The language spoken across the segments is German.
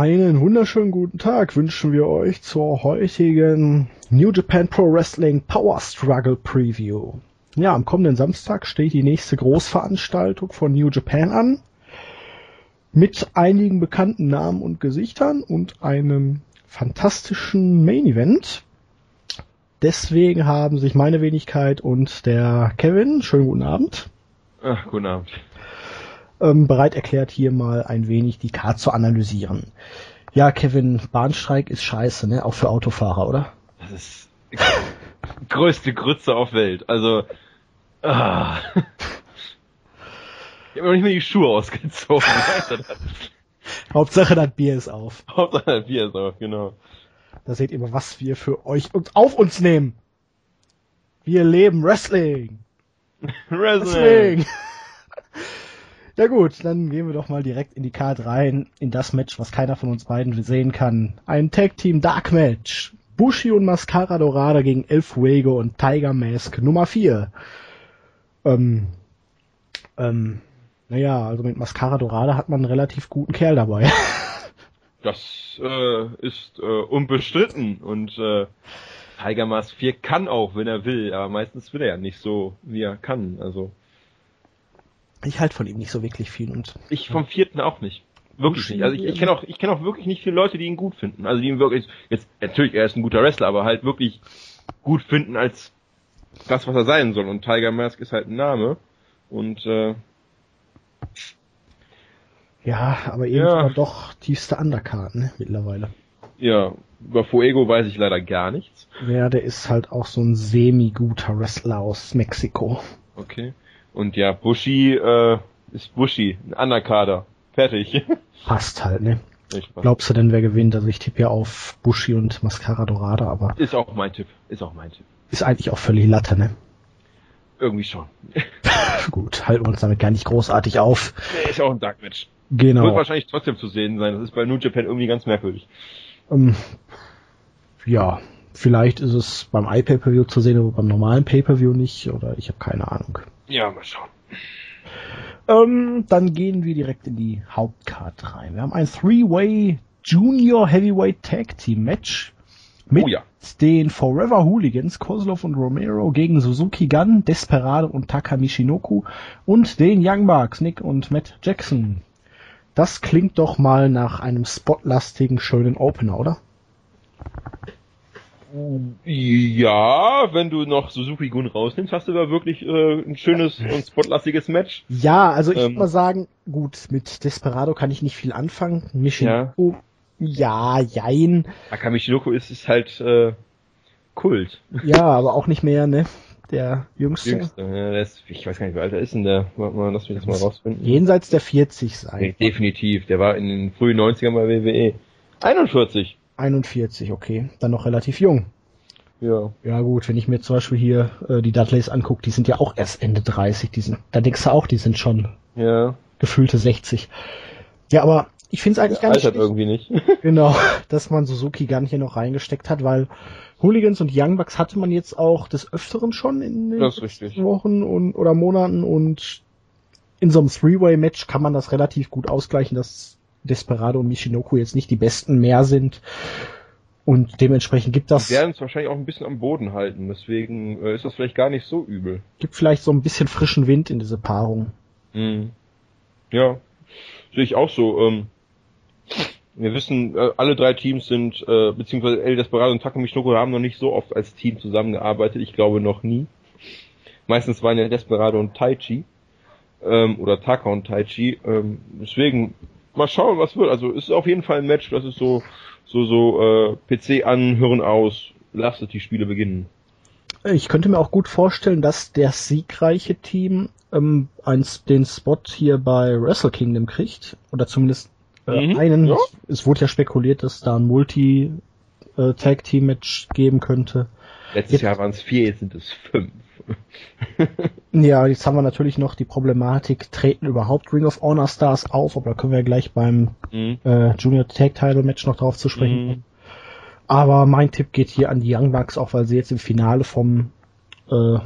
Einen wunderschönen guten Tag wünschen wir euch zur heutigen New Japan Pro Wrestling Power Struggle Preview. Ja, am kommenden Samstag steht die nächste Großveranstaltung von New Japan an. Mit einigen bekannten Namen und Gesichtern und einem fantastischen Main Event. Deswegen haben sich meine Wenigkeit und der Kevin, schönen guten Abend. Ach, guten Abend ähm, bereit erklärt, hier mal ein wenig die Karte zu analysieren. Ja, Kevin, Bahnstreik ist scheiße, ne? Auch für Autofahrer, oder? Das ist größte Grütze auf Welt. Also, ah. Ich habe noch nicht mehr die Schuhe ausgezogen. Hauptsache das Bier ist auf. Hauptsache das Bier ist auf, genau. Da seht ihr mal, was wir für euch und auf uns nehmen. Wir leben Wrestling. Wrestling. Wrestling. Ja gut, dann gehen wir doch mal direkt in die Card rein, in das Match, was keiner von uns beiden sehen kann. Ein Tag Team Dark Match. Bushi und Mascara Dorada gegen El Fuego und Tiger Mask Nummer 4. Ähm, ähm, naja, also mit Mascara Dorada hat man einen relativ guten Kerl dabei. Das äh, ist äh, unbestritten und äh, Tiger Mask 4 kann auch, wenn er will, aber meistens will er ja nicht so, wie er kann. Also ich halte von ihm nicht so wirklich viel und. Ich vom vierten auch nicht. Wirklich nicht. Also ich, ich kenne auch, ich kenne auch wirklich nicht viele Leute, die ihn gut finden. Also die ihn wirklich, jetzt, natürlich, er ist ein guter Wrestler, aber halt wirklich gut finden als das, was er sein soll. Und Tiger Mask ist halt ein Name. Und, äh, ja, aber eben ja. doch tiefste Undercard, ne, mittlerweile. Ja, über Fuego weiß ich leider gar nichts. Ja, der ist halt auch so ein semi-guter Wrestler aus Mexiko. Okay. Und ja, Bushi äh, ist Bushi, ein Underkader. Fertig. Passt halt, ne? Glaubst du denn, wer gewinnt? Also ich tippe ja auf Bushi und Mascara Dorada, aber... Ist auch mein Tipp. Ist auch mein Tipp. Ist eigentlich auch völlig Latte, ne? Irgendwie schon. Gut, halten wir uns damit gar nicht großartig auf. Nee, ist auch ein Dark Match. Genau. Wird wahrscheinlich trotzdem zu sehen sein. Das ist bei New Japan irgendwie ganz merkwürdig. Um, ähm, ja, vielleicht ist es beim iPay-Per-View zu sehen, aber beim normalen Pay-Per-View nicht. Oder ich habe keine Ahnung. Ja, mal schauen. Ähm, dann gehen wir direkt in die Hauptcard rein. Wir haben ein Three-Way Junior Heavyweight Tag Team Match mit oh ja. den Forever Hooligans, Kozlov und Romero gegen Suzuki Gun, Desperado und Taka Michinoku und den Young Bucks, Nick und Matt Jackson. Das klingt doch mal nach einem spotlastigen, schönen Opener, oder? Ja, wenn du noch Suzuki Gun rausnimmst, hast du da wirklich äh, ein schönes und spotlastiges Match. Ja, also ich ähm, würde mal sagen, gut, mit Desperado kann ich nicht viel anfangen. Michinoku, ja, ja jein. Aka Michinoku ist, ist halt äh, Kult. Ja, aber auch nicht mehr, ne? Der Jüngste. Jüngste ja, der ist, ich weiß gar nicht, wie alt er ist denn der? Warte mal, lass mich das mal rausfinden. Jenseits der 40 sein. Nee, definitiv, der war in den frühen 90ern bei WWE. 41. 41, okay. Dann noch relativ jung. Ja. Ja gut, wenn ich mir zum Beispiel hier äh, die Dudleys angucke, die sind ja auch erst Ende 30, die sind, da denkst du auch, die sind schon ja. gefühlte 60. Ja, aber ich finde es eigentlich gar nicht schlecht. irgendwie nicht. genau, dass man Suzuki Gun hier noch reingesteckt hat, weil Hooligans und Young Bucks hatte man jetzt auch des Öfteren schon in den Wochen und, oder Monaten und in so einem Three-Way-Match kann man das relativ gut ausgleichen, dass Desperado und Michinoku jetzt nicht die besten mehr sind. Und dementsprechend gibt das. Die werden es wahrscheinlich auch ein bisschen am Boden halten, deswegen äh, ist das vielleicht gar nicht so übel. Gibt vielleicht so ein bisschen frischen Wind in diese Paarung. Mhm. Ja, sehe ich auch so. Ähm, wir wissen, äh, alle drei Teams sind, äh, beziehungsweise El Desperado und Takumi Shinoko haben noch nicht so oft als Team zusammengearbeitet. Ich glaube noch nie. Meistens waren ja Desperado und Taichi. Ähm, oder Taka und Taichi. Ähm, deswegen mal schauen, was wird. Also ist auf jeden Fall ein Match, das ist so so so äh, PC an, Hören aus, lasst die Spiele beginnen. Ich könnte mir auch gut vorstellen, dass der siegreiche Team ähm, eins, den Spot hier bei Wrestle Kingdom kriegt. Oder zumindest äh, mhm, einen. Ja. Es, wurde ja spekuliert, dass da ein Multi-Tag-Team-Match äh, geben könnte. Letztes jetzt, Jahr waren es vier, jetzt sind es fünf. ja, jetzt haben wir natürlich noch die Problematik, treten überhaupt Ring of Honor Stars auf, aber da können wir gleich beim mhm. äh, Junior Tag Title Match noch drauf zu sprechen. Mhm. Aber mein Tipp geht hier an die Young Bucks, auch weil sie jetzt im Finale vom äh,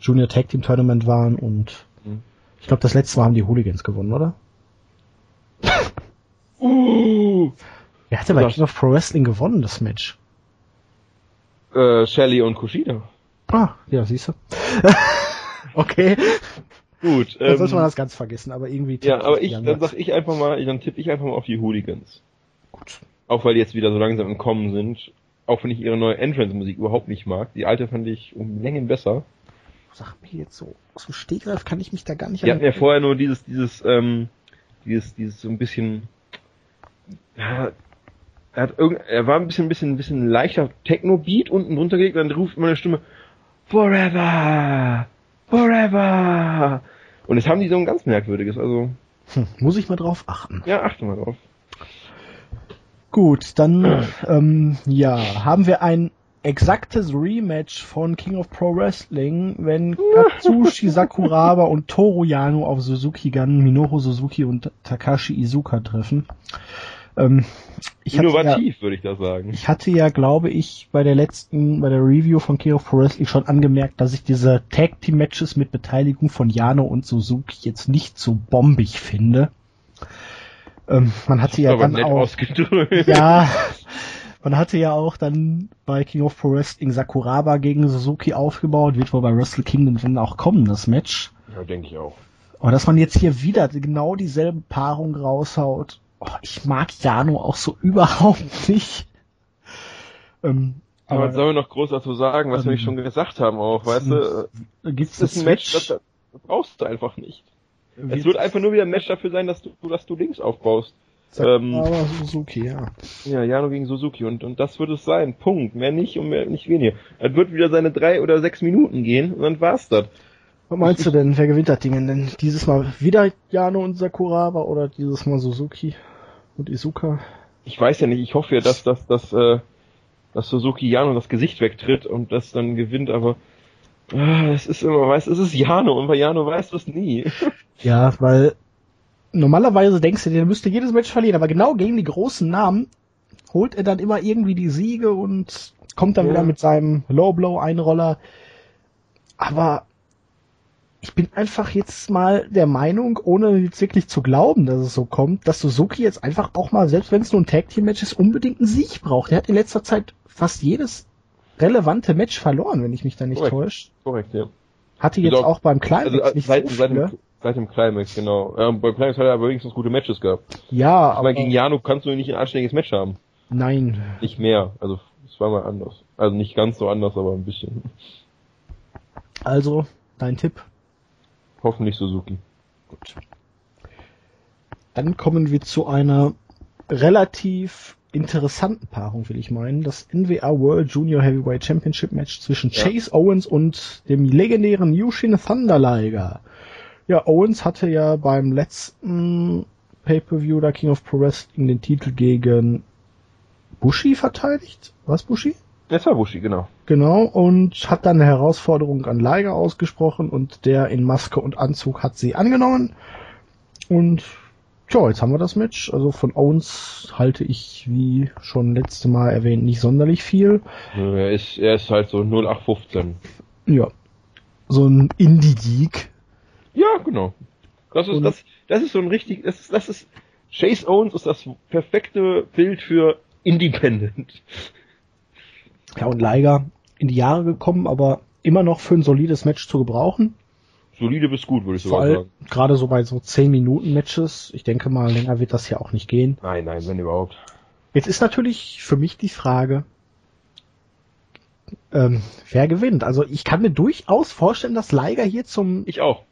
Junior Tag Team Tournament waren und mhm. ich glaube, das letzte Mal haben die Hooligans gewonnen, oder? Uh, Wer hatte bei Das- King of Pro Wrestling gewonnen, das Match? Äh, Shelly und Kushida. Ah, ja, siehst du. okay, Gut. dann sollte Ähm, man das ganz vergessen, aber irgendwie... ja, aber ich, dann sag ich einfach mal, dann tippe ich einfach mal auf die Hooligans. Gut. Auch weil die jetzt wieder so langsam im Kommen sind. Auch wenn ich ihre neue Entrance-Musik überhaupt nicht mag. Die alte fand ich um Längen besser. Sag mir jetzt so, aus dem Stegreif kann ich mich da gar nicht Die hatten ja vorher nur dieses, dieses, ähm, dieses, dieses so ein bisschen, ja, er hat irgend, er war ein bisschen, bisschen, bisschen leichter Techno-Beat unten drunter gelegt, dann ruft immer eine Stimme, Forever! Forever! Und jetzt haben die so ein ganz merkwürdiges, also, Hm, muss ich mal drauf achten. ja, achte mal drauf. Gut, dann ähm, ja, haben wir ein exaktes Rematch von King of Pro Wrestling, wenn Katsushi Sakuraba und Toru Yano auf Suzuki Gun, Minoru Suzuki und Takashi Izuka treffen. Ähm, hatte ja, Innovativ, würde ich da sagen. ich hatte ja, glaube ich, bei der letzten, bei der Review von King of Pro Wrestling schon angemerkt, dass ich diese Tag Team Matches mit Beteiligung von Yano und Suzuki jetzt nicht so bombig finde. Ähm, man hatte ja dann auch ja, man hatte ja auch dann bei King of Pro Wrestling Sakuraba gegen Suzuki aufgebaut, wird wohl bei Wrestle Kingdom dann auch kommen, das Match. Ja, denke ich auch. Aber dass man jetzt hier wieder genau dieselbe Paarung raushaut, oh, ich mag Jano auch so überhaupt nicht. Ähm, Aber was aber sollen wir noch groß dazu sagen, was wir Ähm, nicht schon gesagt haben auch, weißt du? gibt's Das ein Match, das, das brauchst du einfach nicht. Es wird einfach nur wieder ein Match dafür sein, dass du, dass du links aufbaust. ähm, aber Suzuki, ja. Ja, Jano gegen Suzuki und, und das wird es sein. Punkt. Mehr nicht und mehr nicht weniger. Es wird wieder seine drei oder sechs Minuten gehen und dann war's das. Was meinst du denn, wer gewinnt das Ding denn? Dieses Mal wieder Jano und Sakuraba oder dieses Mal Suzuki und Izuka? Ich weiß ja nicht, ich hoffe ja, dass, dass, dass, äh, dass Suzuki Jano das Gesicht wegtritt und das dann gewinnt, aber ah, es ist immer, weißt du, es ist Jano und bei Jano weißt du es nie. Ja, weil normalerweise denkst du dir, der müsste jedes Match verlieren, aber genau gegen die großen Namen holt er dann immer irgendwie die Siege und kommt dann Ja. wieder mit seinem Low Blow Einroller. Aber ich bin einfach jetzt mal der Meinung, ohne jetzt wirklich zu glauben, dass es so kommt, dass Suzuki jetzt einfach auch mal, selbst wenn es nur ein Tag Team Match ist, unbedingt einen Sieg braucht. Er hat in letzter Zeit fast jedes relevante Match verloren, wenn ich mich da nicht Korrekt. täusche. Korrekt, ja. Hatte jetzt Doch. auch beim Climax Also nicht seit, so seit, dem, seit dem Climax, genau. Ähm, beim Climax hat er aber wenigstens gute Matches gehabt. Ja, Ich aber meine, gegen Jano kannst du nicht ein anständiges Match haben. nein. Nicht mehr. Also, es war mal anders. Also nicht ganz so anders, aber ein bisschen. Also, dein Tipp. Hoffentlich Suzuki. Gut. Dann kommen wir zu einer relativ interessanten Paarung, will ich meinen. Das NWA World Junior Heavyweight Championship Match zwischen Ja. Chase Owens und dem legendären Yushin Thunder Liger. Ja, Owens hatte ja beim letzten Pay-Per-View der King of Pro Wrestling den Titel gegen Bushi verteidigt. Was Bushi? Das war Bushi, genau. Genau, und hat dann eine Herausforderung an Liger ausgesprochen und der in Maske und Anzug hat sie angenommen. Und tja, jetzt haben wir das Match. Also von Owens halte ich, wie schon letzte Mal erwähnt, nicht sonderlich viel. Er ist, er ist halt so 0815. Ja, so ein Indie-Geek. Ja, genau. Das ist, Und- das, das ist so ein richtig, das ist, das ist, Chase Owens ist das perfekte Bild für Independent. Ja, und Liger in die Jahre gekommen, aber immer noch für ein solides Match zu gebrauchen. Solide bis gut, würde ich sogar sagen. gerade so bei so 10 Minuten Matches. Ich denke mal, länger wird das ja auch nicht gehen. Nein, nein, wenn überhaupt. Jetzt ist natürlich für mich die Frage, ähm, wer gewinnt. Also ich kann mir durchaus vorstellen, dass Liger hier zum.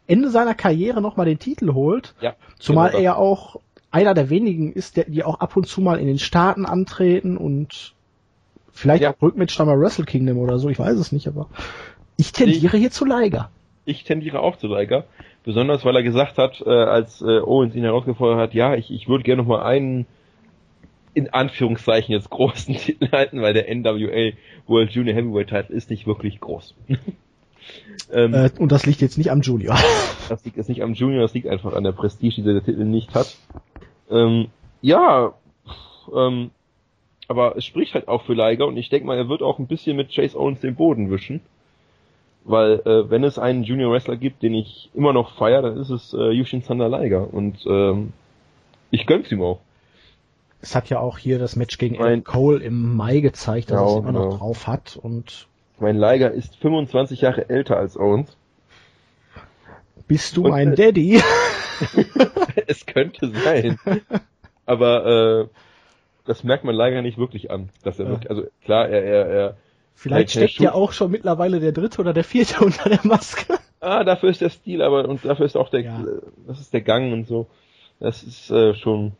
Ende seiner Karriere nochmal den Titel holt. Ja. Zumal genau er ja auch einer der wenigen ist, der, die auch ab und zu mal in den Staaten antreten und vielleicht Ja. auch Rückmatch dann bei Wrestle Kingdom oder so, ich weiß es nicht, aber ich tendiere hier zu Liger. Ich tendiere auch zu Liger. Besonders weil er gesagt hat, äh, als äh, Owens ihn herausgefordert hat, ja, ich, ich würde gerne noch mal einen in Anführungszeichen jetzt großen Titel halten, weil der NWA World Junior Heavyweight Title ist nicht wirklich groß. ähm, Äh, und das liegt jetzt nicht am Junior. Das liegt jetzt nicht am Junior, das liegt einfach an der Prestige, die der Titel nicht hat. Ähm, ja, ähm, aber es spricht halt auch für Liger und ich denke mal, er wird auch ein bisschen mit Chase Owens den Boden wischen. Weil äh, wenn es einen Junior Wrestler gibt, den ich immer noch feiere, dann ist es äh, Yushin Thunder Liger und ähm, ich gönn's ihm auch. Es hat ja auch hier das Match gegen Mein- Cole im Mai gezeigt, dass Ja, er es immer noch genau. drauf hat und Mein Liger ist 25 Jahre älter als Owens. bist du Und, mein äh, Daddy? es könnte sein. Aber äh, das merkt man Liger nicht wirklich an. Dass er Ja. wirklich, also klar, er, er, er Vielleicht der steckt ja auch schon mittlerweile der dritte oder der vierte unter der Maske. Ah, dafür ist der Stil, aber und dafür ist auch der, Ja. das ist der Gang und so. Das ist äh, schon,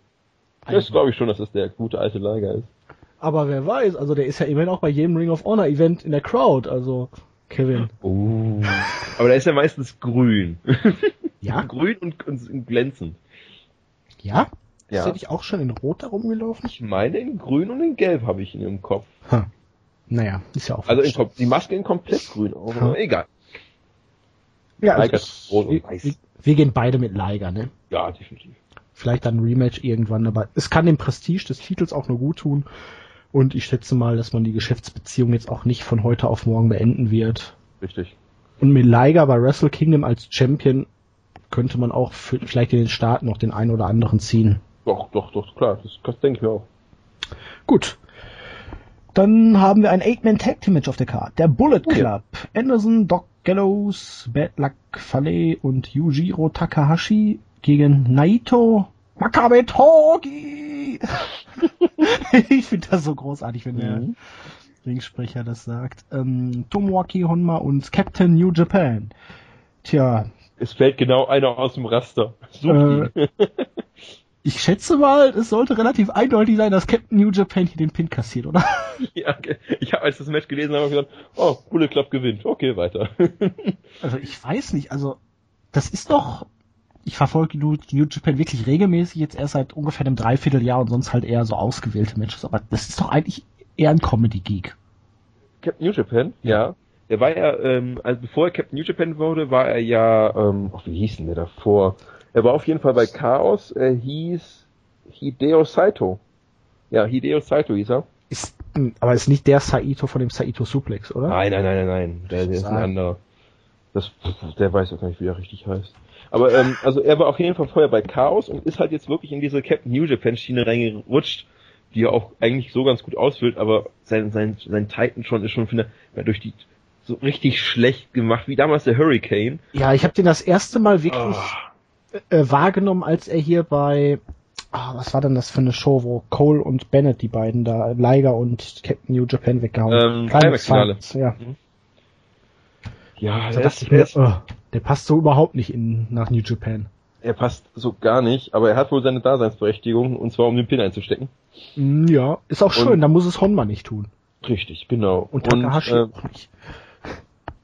das glaube ich schon, dass das der gute alte Liger ist. Aber wer weiß, also der ist ja immerhin auch bei jedem Ring of Honor Event in der Crowd, also Kevin. Oh. Aber da ist er meistens grün. Ja? grün und, und glänzend. Ja? Ja. Ist der nicht auch schon in Rot da rumgelaufen? Ich meine, in grün und in gelb habe ich ihn im Kopf. Ha. Naja, ist ja auch Also in, die Maske in komplett grün auch, Ja. aber egal. ja, Liger also, rot und wir, weiß. wir, wir gehen beide mit Liger, ne? Ja, definitiv. Vielleicht dann ein Rematch irgendwann, aber es kann dem Prestige des Titels auch nur gut tun. Und ich schätze mal, dass man die Geschäftsbeziehung jetzt auch nicht von heute auf morgen beenden wird. Richtig. Und mit Liger bei Wrestle Kingdom als Champion könnte man auch für, vielleicht in den Staaten noch den einen oder anderen ziehen. Doch, doch, doch, klar. Das, das denke ich mir auch. Gut. Dann haben wir ein Eight-Man-Tag-Team-Match auf der Karte. Der Bullet Oh Club. ja. Anderson, Doc Gallows, Bad Luck Fale und Yujiro Takahashi gegen Naito Makabe Togi. ich finde das so großartig, wenn der Mhm. Ringsprecher das sagt. Ähm, Tomoaki Honma und Captain New Japan. Tja, Es fällt genau einer aus dem Raster. Such Äh. ich schätze mal, es sollte relativ eindeutig sein, dass Captain New Japan hier den Pin kassiert, oder? ja, ich habe als das Match gelesen habe, gesagt, oh, Bullet Club gewinnt. Okay, weiter. Also ich weiß nicht, also das ist doch. Ich verfolge New, New Japan wirklich regelmäßig, jetzt erst seit ungefähr einem Dreivierteljahr und sonst halt eher so ausgewählte Matches, aber das ist doch eigentlich eher ein Comedy-Geek. Captain New Japan, ja. Der war ja, ähm, also bevor er Captain New Japan wurde, war er ja, ähm, ach, wie hieß denn der davor? Er war auf jeden Fall bei Chaos, er hieß Hideo Saito. Ja, Hideo Saito hieß er. Ist, mh, aber ist nicht der Saito von dem Saito Suplex, oder? Nein, nein, nein, nein, nein. Der, der ist ein anderer. Das, der weiß auch gar nicht, wie er richtig heißt. Aber ähm, also er war auf jeden Fall vorher bei Chaos und ist halt jetzt wirklich in diese Captain New Japan Schiene reingerutscht, die er auch eigentlich so ganz gut ausfüllt, aber sein sein sein Titan schon ist schon finde ich, durch die so richtig schlecht gemacht, wie damals der Hurricane. Ja, ich habe den das erste Mal wirklich Ah. Äh, wahrgenommen, als er hier bei ah, was war denn das für eine Show, wo Cole und Bennett, die beiden da, Liger und Captain New Japan weggehauen Ähm, Climax Climax-Finale. Ja. Ja, Da der, dachte ist, mir, oh, der passt so überhaupt nicht in, nach New Japan. er passt so gar nicht, aber er hat wohl seine Daseinsberechtigung und zwar um den Pin einzustecken. Mm, Ja, ist auch schön, Und- da muss es Honma nicht tun. Richtig, genau. Und Takahashi äh, auch nicht.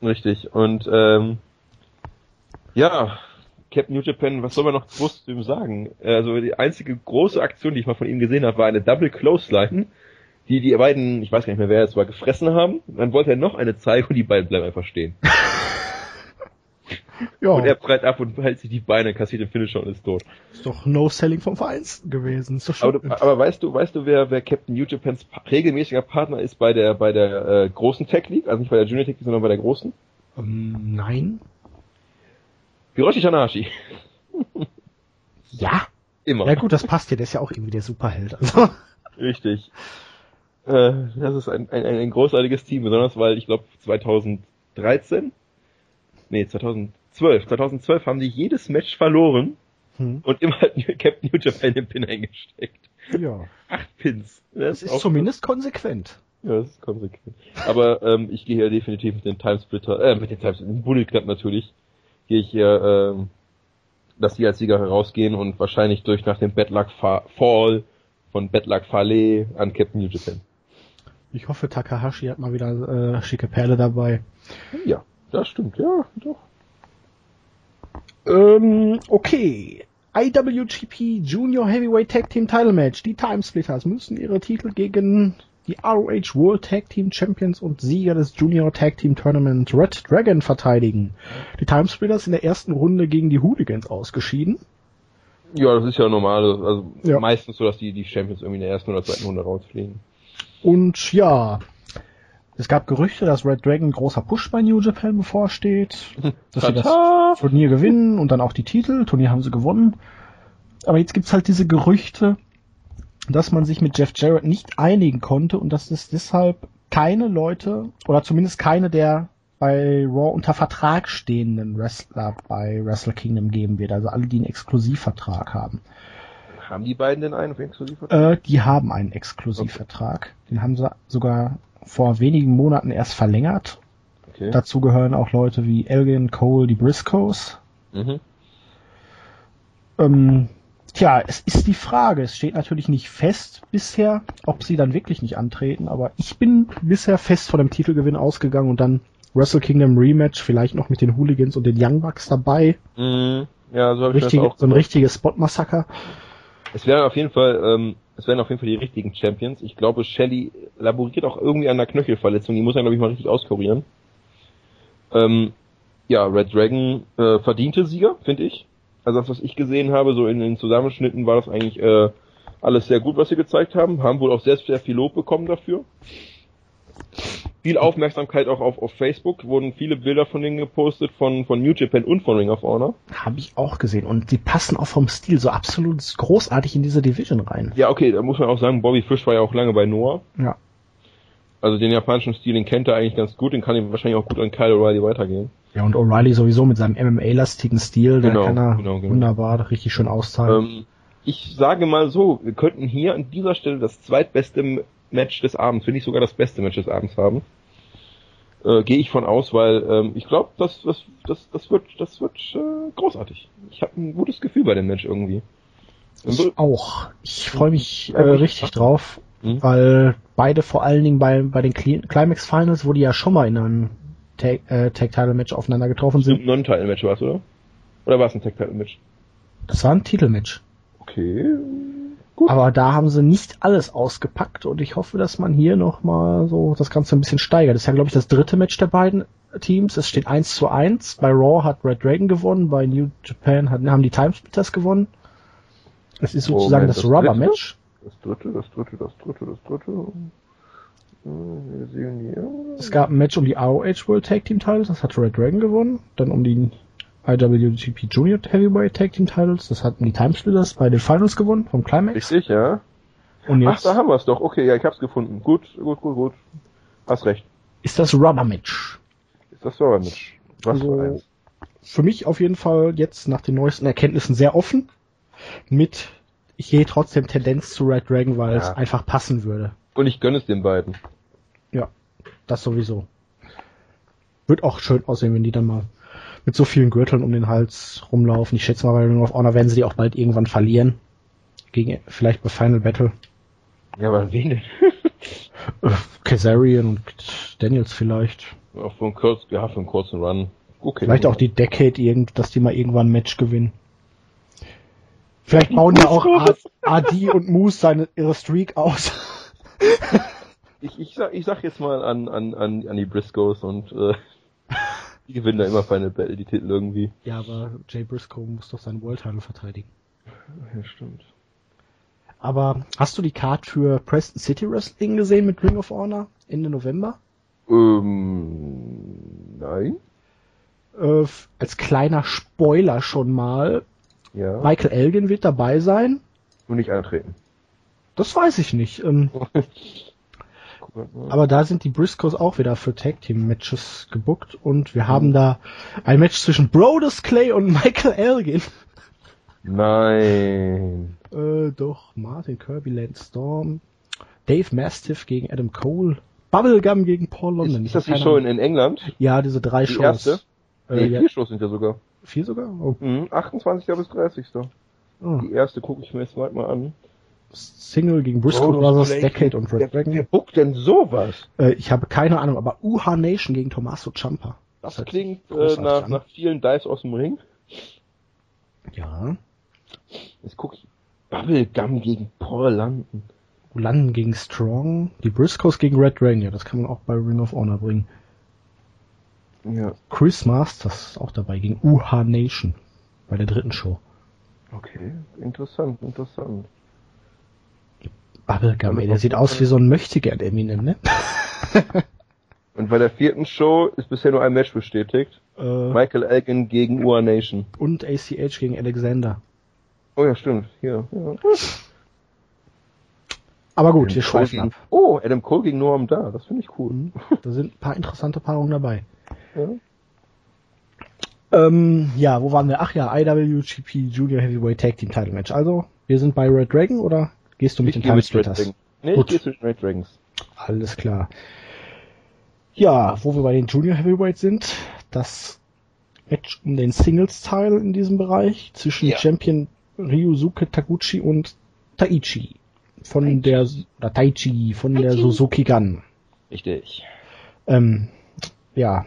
Richtig. Und ähm, ja, Captain New Japan, was soll man noch groß zu ihm sagen? Also die einzige große Aktion, die ich mal von ihm gesehen habe, war eine Double Clothesline, die die beiden, ich weiß gar nicht mehr wer es war, gefressen haben. Dann wollte er noch eine zeigen und die beiden bleiben einfach stehen. Ja, Und er breit ab und hält sich die Beine, kassiert den Finisher und ist tot. ist doch No-Selling vom Vereinsten gewesen. Ist doch Aber, schön. du, aber weißt du, weißt du, wer, wer Captain New Japans pa- regelmäßiger Partner ist bei der bei der äh, großen Tech League, also nicht bei der Junior Tech League, sondern bei der großen? ähm, nein? Hiroshi Tanahashi. Ja? Immer. Ja gut, das passt ja, der ist ja auch irgendwie der Superheld. Also. Richtig. Äh, das ist ein, ein, ein großartiges Team, besonders weil ich glaube 2013, nee 2012, 2012 haben die jedes Match verloren Hm. und immer hat Captain New Japan den Pin eingesteckt. Ja. Acht Pins. Das ist auch- zumindest konsequent. Ja, das ist konsequent. Aber ähm, ich gehe hier definitiv mit den Timesplitter, äh, mit den Times, mit dem Bullet Club natürlich, gehe ich hier, ähm, dass die als Sieger herausgehen und wahrscheinlich durch nach dem Bad Luck Fa Fall von Bad Luck Fale an Captain New Japan. Ich hoffe, Takahashi hat mal wieder äh, schicke Perle dabei. Ja, das stimmt, ja, doch. Ähm, okay. IWGP Junior Heavyweight Tag Team Title Match. Die Timesplitters müssen ihre Titel gegen die ROH World Tag Team Champions und Sieger des Junior Tag Team Tournament Red Dragon verteidigen. Die Timesplitters in der ersten Runde gegen die Hooligans ausgeschieden. Ja, das ist ja normal, also Ja. meistens so, dass die, die Champions irgendwie in der ersten oder zweiten Runde rausfliegen. Und ja, es gab Gerüchte, dass Red Dragon großer Push bei New Japan bevorsteht. Dass sie das! Turnier gewinnen und dann auch die Titel. Turnier haben sie gewonnen. Aber jetzt gibt's halt diese Gerüchte, dass man sich mit Jeff Jarrett nicht einigen konnte und dass es deshalb keine Leute oder zumindest keine der bei Raw unter Vertrag stehenden Wrestler bei Wrestle Kingdom geben wird. Also alle, die einen Exklusivvertrag haben. Haben die beiden denn einen Exklusivvertrag? Äh, die haben einen Exklusivvertrag. Okay. Den haben sie sogar vor wenigen Monaten erst verlängert. Okay. Dazu gehören auch Leute wie Elgin, Cole, die Briscoes. Mhm. Ähm, tja, es ist die Frage. Es steht natürlich nicht fest bisher, ob sie dann wirklich nicht antreten, aber ich bin bisher fest von dem Titelgewinn ausgegangen und dann Wrestle Kingdom Rematch, vielleicht noch mit den Hooligans und den Young Bucks dabei. Mhm. Ja, so, Richtige, ich das auch so ein richtiges Spot-Massaker. Es wären auf jeden Fall, ähm, es wären auf jeden Fall die richtigen Champions. Ich glaube, Shelly laboriert auch irgendwie an der Knöchelverletzung. Die muss er, glaube ich, mal richtig auskurieren. Ähm, ja, Red Dragon äh, verdiente Sieger, finde ich. Also das, was ich gesehen habe, so in den Zusammenschnitten war das eigentlich äh, alles sehr gut, was sie gezeigt haben. Haben wohl auch sehr, sehr viel Lob bekommen dafür viel Aufmerksamkeit auch auf, auf Facebook, wurden viele Bilder von denen gepostet, von, von New Japan und von Ring of Honor. Habe ich auch gesehen und die passen auch vom Stil so absolut großartig in diese Division rein. Ja, okay, da muss man auch sagen, Bobby Fish war ja auch lange bei Noah. Ja. Also den japanischen Stil, den kennt er eigentlich ganz gut, den kann ihm wahrscheinlich auch gut an Kyle O'Reilly weitergehen. Ja, und O'Reilly sowieso mit seinem MMA-lastigen Stil, genau, kann er genau, genau. wunderbar richtig schön austeilen. Ähm, ich sage mal so, wir könnten hier an dieser Stelle das zweitbeste Match des Abends, wenn nicht sogar das beste Match des Abends haben. Äh, Gehe ich von aus, weil ähm, ich glaube, das, das, das, das wird, das wird äh, großartig. Ich habe ein gutes Gefühl bei dem Match irgendwie. Ich auch. Ich freue mich äh, richtig drauf, mhm. weil beide vor allen Dingen bei, bei den Climax Finals, wo die ja schon mal in einem Tag, äh, Tag Title Match aufeinander getroffen sind. Ein Non-Title Match war es, oder? Oder war es ein Tag Title Match? Das war ein Titelmatch. Okay. Gut. Aber da haben sie nicht alles ausgepackt und ich hoffe, dass man hier nochmal so das Ganze ein bisschen steigert. Das ist ja, glaube ich, das dritte Match der beiden Teams. Es steht 1 zu 1. Bei Raw hat Red Dragon gewonnen, bei New Japan haben die Timesplitters gewonnen. Es ist sozusagen Moment, das, das Rubber-Match. Das dritte, das dritte, das dritte, das dritte. Wir sehen hier. Es gab ein Match um die ROH World Tag Team Titles, das hat Red Dragon gewonnen. Dann um die IWGP Junior Heavyweight Tag Team Titles. Das hatten die Timesplitters bei den Finals gewonnen vom Climax. Richtig, ja. Und jetzt, Ach, da haben wir es doch. Okay, ja, ich hab's gefunden. Gut, gut, gut, gut. Hast recht. Ist das Rubber Match? Ist das Rubber Match? Was also, für eins? Für mich auf jeden Fall jetzt nach den neuesten Erkenntnissen sehr offen. Mit, ich gehe trotzdem Tendenz zu Red Dragon, weil ja. es einfach passen würde. Und ich gönne es den beiden. Ja, das sowieso. Wird auch schön aussehen, wenn die dann mal mit so vielen Gürteln um den Hals rumlaufen. Ich schätze mal, bei Ring of Honor werden sie die auch bald irgendwann verlieren. Gegen, vielleicht bei Final Battle. Ja, aber wen denn? Kazarian und Daniels vielleicht. Auch für einen, kurz, ja, für einen kurzen Run. Okay. Vielleicht auch die Decade, irgend, dass die mal irgendwann ein Match gewinnen. Vielleicht bauen ja auch AD und Moose seine, ihre Streak aus. ich, ich, sag, ich sag jetzt mal an, an, an, an die Briscoes und äh, die gewinnen da immer Final Battle, die Titel irgendwie. Ja, aber Jay Briscoe muss doch seinen World Title verteidigen. Ja, stimmt. Aber hast du die Card für Preston City Wrestling gesehen mit Ring of Honor Ende November? Ähm, nein. Äh, als kleiner Spoiler schon mal. Ja. Michael Elgin wird dabei sein. Und nicht antreten. Das weiß ich nicht. Ähm, Aber da sind die Briscoes auch wieder für Tag Team Matches gebuckt und wir haben da ein Match zwischen Brodus Clay und Michael Elgin. Nein. Äh, doch, Martin Kirby, Lance Storm, Dave Mastiff gegen Adam Cole, Bubblegum gegen Paul London. Ist, ist das die Show in, in, England? Ja, diese drei die Shows. Erste? Äh, nee, vier ja. Shows sind ja sogar. Vier sogar? Oh. Mhm, 28. bis 30. Oh. Die erste gucke ich mir jetzt mal an. Single gegen Briscoe oh, Brothers, Decade und Red Dragon. Wer buckt denn sowas? Äh, ich habe keine Ahnung, aber UH Nation gegen Tommaso Ciampa. Das, das klingt äh, nach, nach vielen Dice aus dem Ring. Ja. Jetzt guck ich. Bubblegum gegen Paul London. London gegen Strong. Die Briscoes gegen Red Dragon. Ja, das kann man auch bei Ring of Honor bringen. Ja. Chris Masters ist auch dabei gegen UH Nation. Bei der dritten Show. Okay, interessant, interessant. Bubblegum, ey, der sieht aus wie so ein Möchtegern Eminem, ne? Und bei der vierten Show ist bisher nur ein Match bestätigt. Äh, Michael Elgin gegen UA Nation. Und ACH gegen Alexander. Oh ja, stimmt. Hier, ja. Aber gut, Adam wir schweifen ab. Oh, Adam Cole gegen Noam da. Das finde ich cool. Da sind ein paar interessante Paarungen dabei. Ja. Ähm, ja, wo waren wir? Ach ja, IWGP Junior Heavyweight Tag Team Title Match. Also, wir sind bei Red Dragon oder gehst du mit Ich den gehe mit Red Timesplitters? Dragon. Nee, Gut. ich gehe zu den Red Dragons. Alles klar. Ja, wo wir bei den Junior Heavyweight sind, das Match um den Singles-Teil in diesem Bereich zwischen Ja. Champion Ryusuke Taguchi und Taichi von der, oder Taichi von der Suzuki Gun. Richtig. Ähm, ja,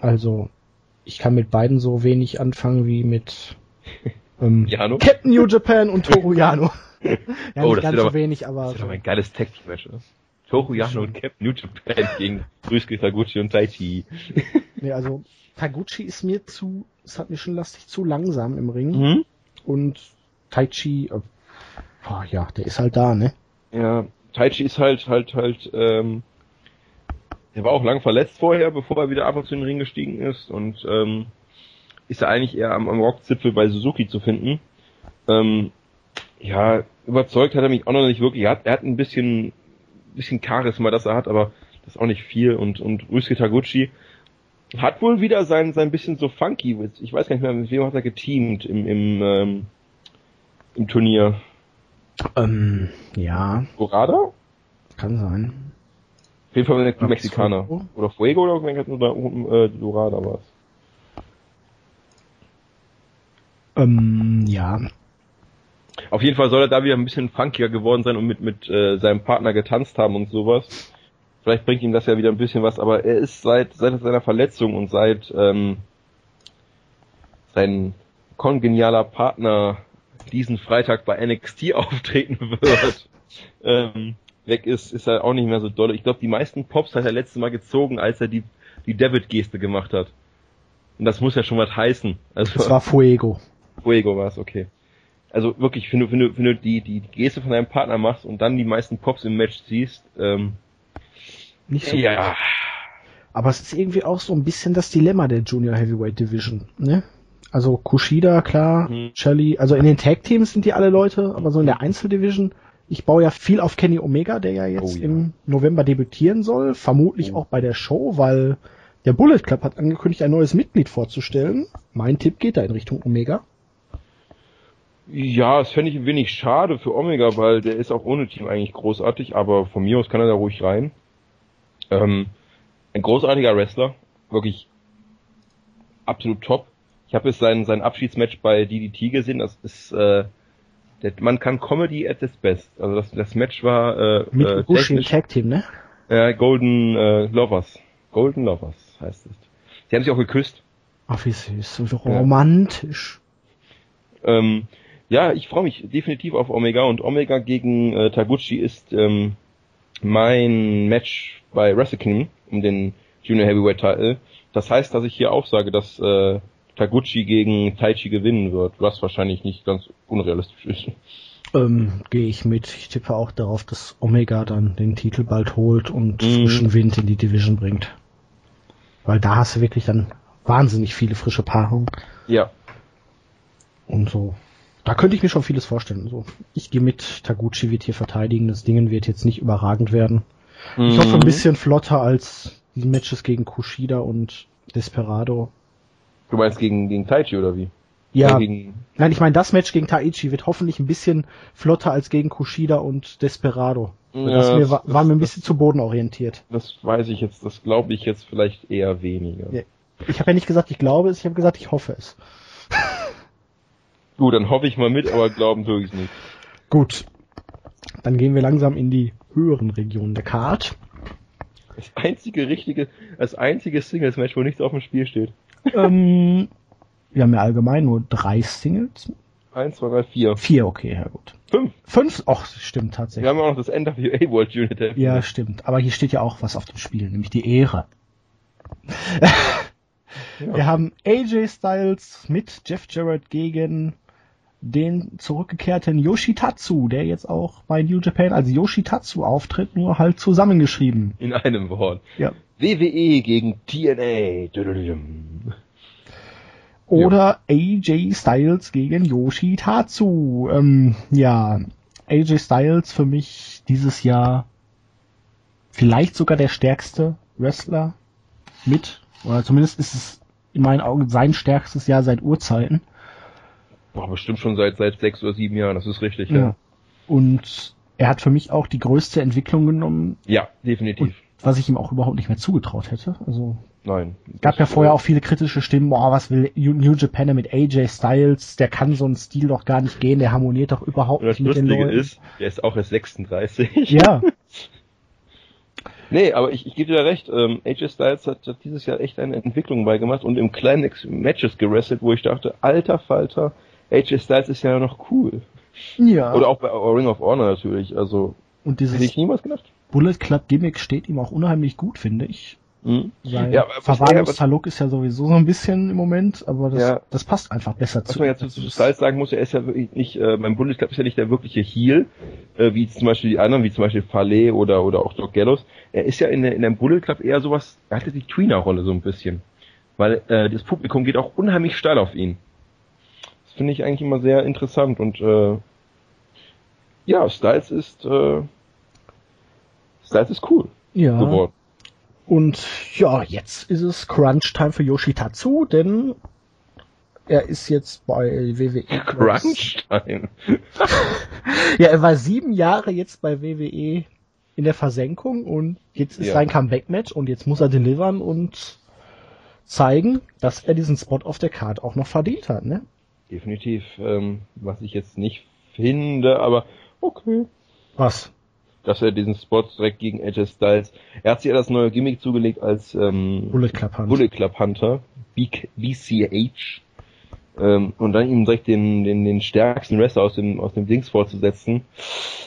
also ich kann mit beiden so wenig anfangen wie mit ähm, Jano? Captain New Japan und Toru Yano. ja, Oh, nicht das ganz so aber- wenig, aber Das ist so. aber ein geiles Tag-Match. ne? Toru Yano und Captain New Japan gegen Ryusuke Taguchi und Taichi. nee, also Taguchi ist mir zu, es hat mir schon lastig zu langsam im Ring Mhm. und Taichi, äh, boah, ja, der ist halt da, ne? Ja, Taichi ist halt, halt, halt, ähm, er war auch lang verletzt vorher, bevor er wieder ab und zu den Ring gestiegen ist und ähm, ist er eigentlich eher am, am Rockzipfel bei Suzuki zu finden. Ähm, ja, überzeugt hat er mich auch noch nicht wirklich. Er hat, er hat ein bisschen, bisschen Charisma, das er hat, aber das ist auch nicht viel und, und Ryusuke Taguchi hat wohl wieder sein, sein bisschen so funky, ich weiß gar nicht mehr, mit wem hat er geteamt im, im, ähm, im Turnier. Ähm, ja, Orada? kann sein. Auf jeden Fall Ja, Mexikaner. Fuego? Oder Fuego oder, oder äh, Dorada war es. Ähm, ja, Auf jeden Fall soll er da wieder ein bisschen funkier geworden sein und mit, mit äh, seinem Partner getanzt haben und sowas. Vielleicht bringt ihm das ja wieder ein bisschen was, aber er ist seit, seit seiner Verletzung und seit ähm, sein kongenialer Partner diesen Freitag bei NXT auftreten wird, ähm, weg ist, ist er auch nicht mehr so doll. Ich glaube, die meisten Pops hat er letztes Mal gezogen, als er die, die David-Geste gemacht hat. Und das muss ja schon was heißen. Also, das war Fuego. Fuego war es, okay. Also wirklich, wenn du, wenn du, wenn du die, die Geste von deinem Partner machst und dann die meisten Pops im Match ziehst, ähm, Nicht so ja, Aber es ist irgendwie auch so ein bisschen das Dilemma der Junior Heavyweight Division, ne? Also Kushida, klar, Mhm. Shelly, also in den Tag Teams sind die alle Leute, aber so in der Einzeldivision, ich baue ja viel auf Kenny Omega, der ja jetzt Oh ja. im November debütieren soll, vermutlich Oh. auch bei der Show, weil der Bullet Club hat angekündigt, ein neues Mitglied vorzustellen. Mein Tipp geht da in Richtung Omega. ja, das fände ich ein wenig schade für Omega, weil der ist auch ohne Team eigentlich großartig, aber von mir aus kann er da ruhig rein. Ähm, ein großartiger Wrestler, wirklich absolut top. Ich habe jetzt sein, sein Abschiedsmatch bei DDT gesehen, das ist, äh, man kann Comedy at its best. Also das, das Match war äh, Mit äh, Bushi Tag Team, ne? Ja, Golden äh, Lovers. Golden Lovers heißt es. Sie haben sich auch geküsst. Ach, wie süß, so romantisch. Ähm, ja, ich freue mich definitiv auf Omega und Omega gegen äh, Taguchi ist ähm, mein Match bei Wrestle Kingdom um den Junior Heavyweight Title. Das heißt, dass ich hier auch sage, dass äh, Taguchi gegen Taichi gewinnen wird, was wahrscheinlich nicht ganz unrealistisch ist. Ähm, gehe ich mit. Ich tippe auch darauf, dass Omega dann den Titel bald holt und Mhm. frischen Wind in die Division bringt. Weil da hast du wirklich dann wahnsinnig viele frische Paarungen Ja, und so. Da könnte ich mir schon vieles vorstellen. So, ich gehe mit. Taguchi wird hier verteidigen. Das Dingen wird jetzt nicht überragend werden. Ich hoffe ein Mhm. bisschen flotter als die Matches gegen Kushida und Desperado. Du meinst gegen, gegen Taichi oder wie? Ja, gegen, nein, ich meine, das Match gegen Taichi wird hoffentlich ein bisschen flotter als gegen Kushida und Desperado. Ja, das mir, das- war, war mir ein bisschen zu bodenorientiert. das weiß ich jetzt, das glaube ich jetzt vielleicht eher weniger. Ich habe ja nicht gesagt, ich glaube es, ich habe gesagt, ich hoffe es. Gut, dann hoffe ich mal mit, aber glauben tue ich nicht. Gut. Dann gehen wir langsam in die höheren Regionen der Card. Das einzige richtige, das einzige Singles-Match, wo nichts auf dem Spiel steht. Ähm, wir haben ja allgemein nur drei Singles. Eins, zwei, drei, vier. Vier, okay, ja gut. Fünf. Fünf? Ach, stimmt Wir tatsächlich. haben auch noch das NWA World Unit. Ja, stimmt. Aber hier steht ja auch was auf dem Spiel, nämlich die Ehre. Wir haben AJ Styles mit Jeff Jarrett gegen den zurückgekehrten Yoshitatsu, der jetzt auch bei New Japan als Yoshitatsu auftritt, nur halt zusammengeschrieben. In einem Wort. Ja. WWE gegen TNA. Oder AJ Styles gegen Yoshitatsu. Ähm, ja, AJ Styles für mich dieses Jahr vielleicht sogar der stärkste Wrestler mit, oder zumindest ist es in meinen Augen sein stärkstes Jahr seit Urzeiten. Boah, bestimmt schon seit, seit sechs oder sieben Jahren, das ist richtig, ja. ja. Und er hat für mich auch die größte Entwicklung genommen. Ja, definitiv. Was ich ihm auch überhaupt nicht mehr zugetraut hätte. Also Nein. Gab ja vorher auch viele kritische Stimmen, boah, was will New Japan mit AJ Styles, der kann so einen Stil doch gar nicht gehen, der harmoniert doch überhaupt nicht mit den Leuten. ist, der ist auch erst 36. Ja. nee, aber ich, ich gebe dir recht, ähm, AJ Styles hat, hat dieses Jahr echt eine Entwicklung beigemacht und im Climax Matches gerestelt, wo ich dachte, alter Falter, AJ Styles ist ja noch cool. Ja. Oder auch bei Ring of Honor natürlich, also und dieses hätte ich niemals gedacht. Bullet Club Gimmick steht ihm auch unheimlich gut, finde ich. Mhm. Sein ja, Verwahrungstaluk ist ja sowieso so ein bisschen im Moment, aber das, ja. das passt einfach besser Was zu. Was man ja zu, Styles sagen muss, er ist ja wirklich nicht, äh, beim Bundesclub ist ja nicht der wirkliche Heel, äh, wie zum Beispiel die anderen, wie zum Beispiel Farley oder, oder auch Doc Gallows. Er ist ja in, der, in dem Bullet Club eher sowas, er hatte die Tweener-Rolle so ein bisschen. Weil äh, das Publikum geht auch unheimlich steil auf ihn. Das finde ich eigentlich immer sehr interessant und äh, ja, Styles ist äh, Styles ist cool ja. geworden. Und ja, jetzt ist es Crunch-Time für Yoshitatsu, denn er ist jetzt bei WWE. Crunch-Time? ja, er war sieben Jahre jetzt bei WWE in der Versenkung und jetzt ist ja. sein Comeback-Match und jetzt muss er delivern und zeigen, dass er diesen Spot auf der Card auch noch verdient hat, ne? Definitiv, ähm, was ich jetzt nicht finde, aber okay. Was? Dass er diesen Spot direkt gegen AJ Styles. Er hat sich ja das neue Gimmick zugelegt als ähm, Bullet Club Hunter. Bullet Club Hunter, BCH. Ähm, und dann ihm direkt den, den, den stärksten Wrestler aus dem, aus dem Dings vorzusetzen.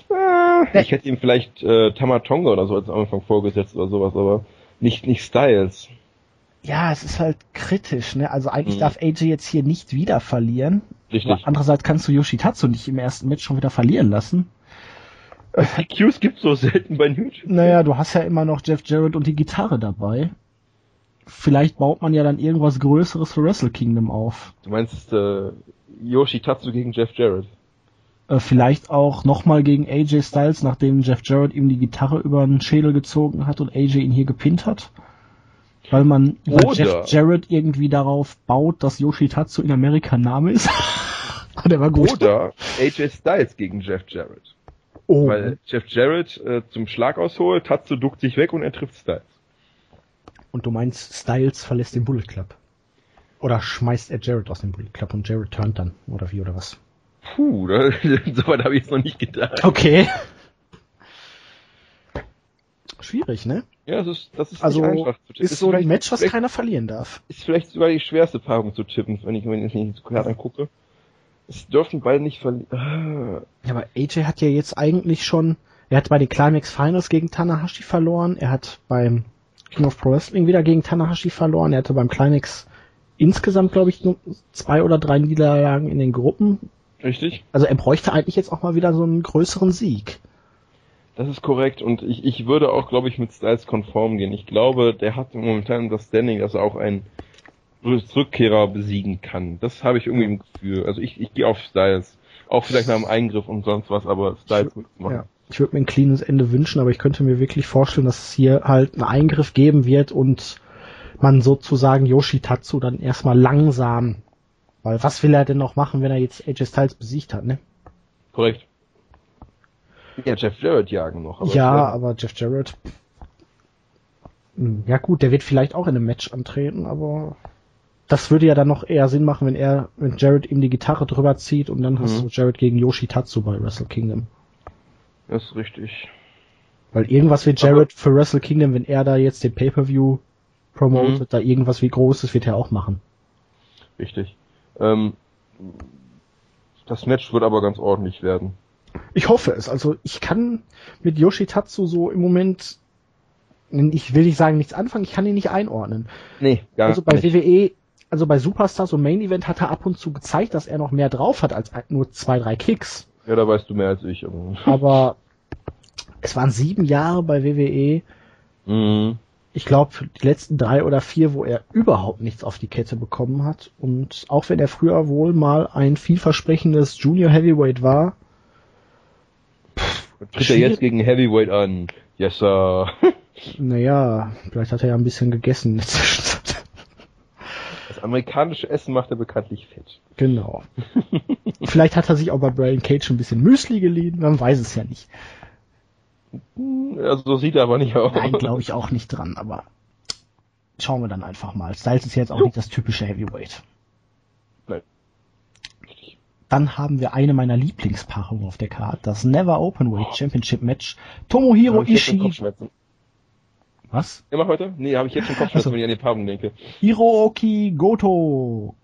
Äh, ich hätte ihm vielleicht äh, Tamatonga oder so als Anfang vorgesetzt oder sowas, aber nicht, nicht Styles. Ja, es ist halt kritisch, ne? Also eigentlich mhm. darf AJ jetzt hier nicht wieder verlieren. Richtig. Andererseits kannst du Yoshitatsu nicht im ersten Match schon wieder verlieren lassen. DQs gibt's so selten bei Japan. Naja, du hast ja immer noch Jeff Jarrett und die Gitarre dabei. Vielleicht baut man ja dann irgendwas Größeres für Wrestle Kingdom auf. Du meinst äh, Yoshitatsu gegen Jeff Jarrett? Äh, vielleicht auch nochmal gegen AJ Styles, nachdem Jeff Jarrett ihm die Gitarre über den Schädel gezogen hat und AJ ihn hier gepinnt hat. Weil man über Jeff Jarrett irgendwie darauf baut, dass Yoshitatsu in Amerika Name ist. Der war gut. Oder AJ Styles gegen Jeff Jarrett. Oh. Weil Jeff Jarrett äh, zum Schlag ausholt, Tatsu duckt sich weg und er trifft Styles. Und du meinst, Styles verlässt den Bullet Club? Oder schmeißt er Jarrett aus dem Bullet Club und Jarrett turnt dann? Oder wie, oder was? Puh, da, so weit habe ich jetzt noch nicht gedacht. Okay. Schwierig, ne? Ja, das ist, das ist also, nicht einfach zu tippen. Ist, so ein Match, was keiner verlieren darf. Ist vielleicht sogar die schwerste Paarung zu tippen, wenn ich, wenn ich nicht so klar angucke. Es dürfen beide nicht verlieren. Ja, aber AJ hat ja jetzt eigentlich schon, er hat bei den Climax Finals gegen Tanahashi verloren, er hat beim King of Pro Wrestling wieder gegen Tanahashi verloren, er hatte beim Climax insgesamt, glaube ich, nur zwei oder drei Niederlagen in den Gruppen. Richtig. Also er bräuchte eigentlich jetzt auch mal wieder so einen größeren Sieg. Das ist korrekt und ich, ich würde auch, glaube ich, mit Styles konform gehen. Ich glaube, der hat momentan das Standing, dass er auch ein Rückkehrer besiegen kann. Das habe ich irgendwie im Gefühl. Also ich, ich gehe auf Styles. Auch vielleicht nach einem Eingriff und sonst was, aber Styles wird machen. Ja. Ich würde mir ein cleanes Ende wünschen, aber ich könnte mir wirklich vorstellen, dass es hier halt einen Eingriff geben wird und man sozusagen Yoshitatsu dann erstmal langsam, weil was will er denn noch machen, wenn er jetzt AJ Styles besiegt hat, ne? Korrekt. Ja, Jeff Jarrett jagen noch. Aber ja, aber Jeff Jarrett, hm, ja gut, der wird vielleicht auch in einem Match antreten, aber das würde ja dann noch eher Sinn machen, wenn er, wenn Jared ihm die Gitarre drüber zieht und dann mhm. hast du Jared gegen Yoshitatsu bei Wrestle Kingdom. Das ist richtig. Weil irgendwas wird Jared Aber für Wrestle Kingdom, wenn er da jetzt den Pay-Per-View promotet, mhm. da irgendwas wie Großes wird er auch machen. Richtig. Ähm, das Match wird aber ganz ordentlich werden. Ich hoffe es. Also ich kann mit Yoshitatsu so im Moment, ich will nicht sagen nichts anfangen, ich kann ihn nicht einordnen. Nee, gar Also bei nicht. WWE also bei Superstars und Main Event hat er ab und zu gezeigt, dass er noch mehr drauf hat als nur zwei, drei Kicks. Ja, da weißt du mehr als ich. Aber, es waren sieben Jahre bei WWE. Mhm. Ich glaube, die letzten drei oder vier, wo er überhaupt nichts auf die Kette bekommen hat. Und auch wenn er früher wohl mal ein vielversprechendes Junior Heavyweight war, Tritt er jetzt gegen Heavyweight an? Yes, sir. Naja, vielleicht hat er ja ein bisschen gegessen in der Zwischenzeit. Amerikanische Essen macht er bekanntlich fett. Genau. vielleicht hat er sich auch bei Brian Cage ein bisschen Müsli geliehen, man weiß es ja nicht. Also so sieht er aber nicht aus. Nein, glaube ich auch nicht dran, aber schauen wir dann einfach mal. Styles ist jetzt auch nicht das typische Heavyweight. Nein. Dann haben wir eine meiner Lieblingspaarungen auf der Karte, das Never Openweight Championship Match. Tomohiro Ishii. Was? Mach weiter. Nee, habe ich jetzt schon Kopfschmerzen, also, wenn ich an die Paarung denke. Hirooki Goto.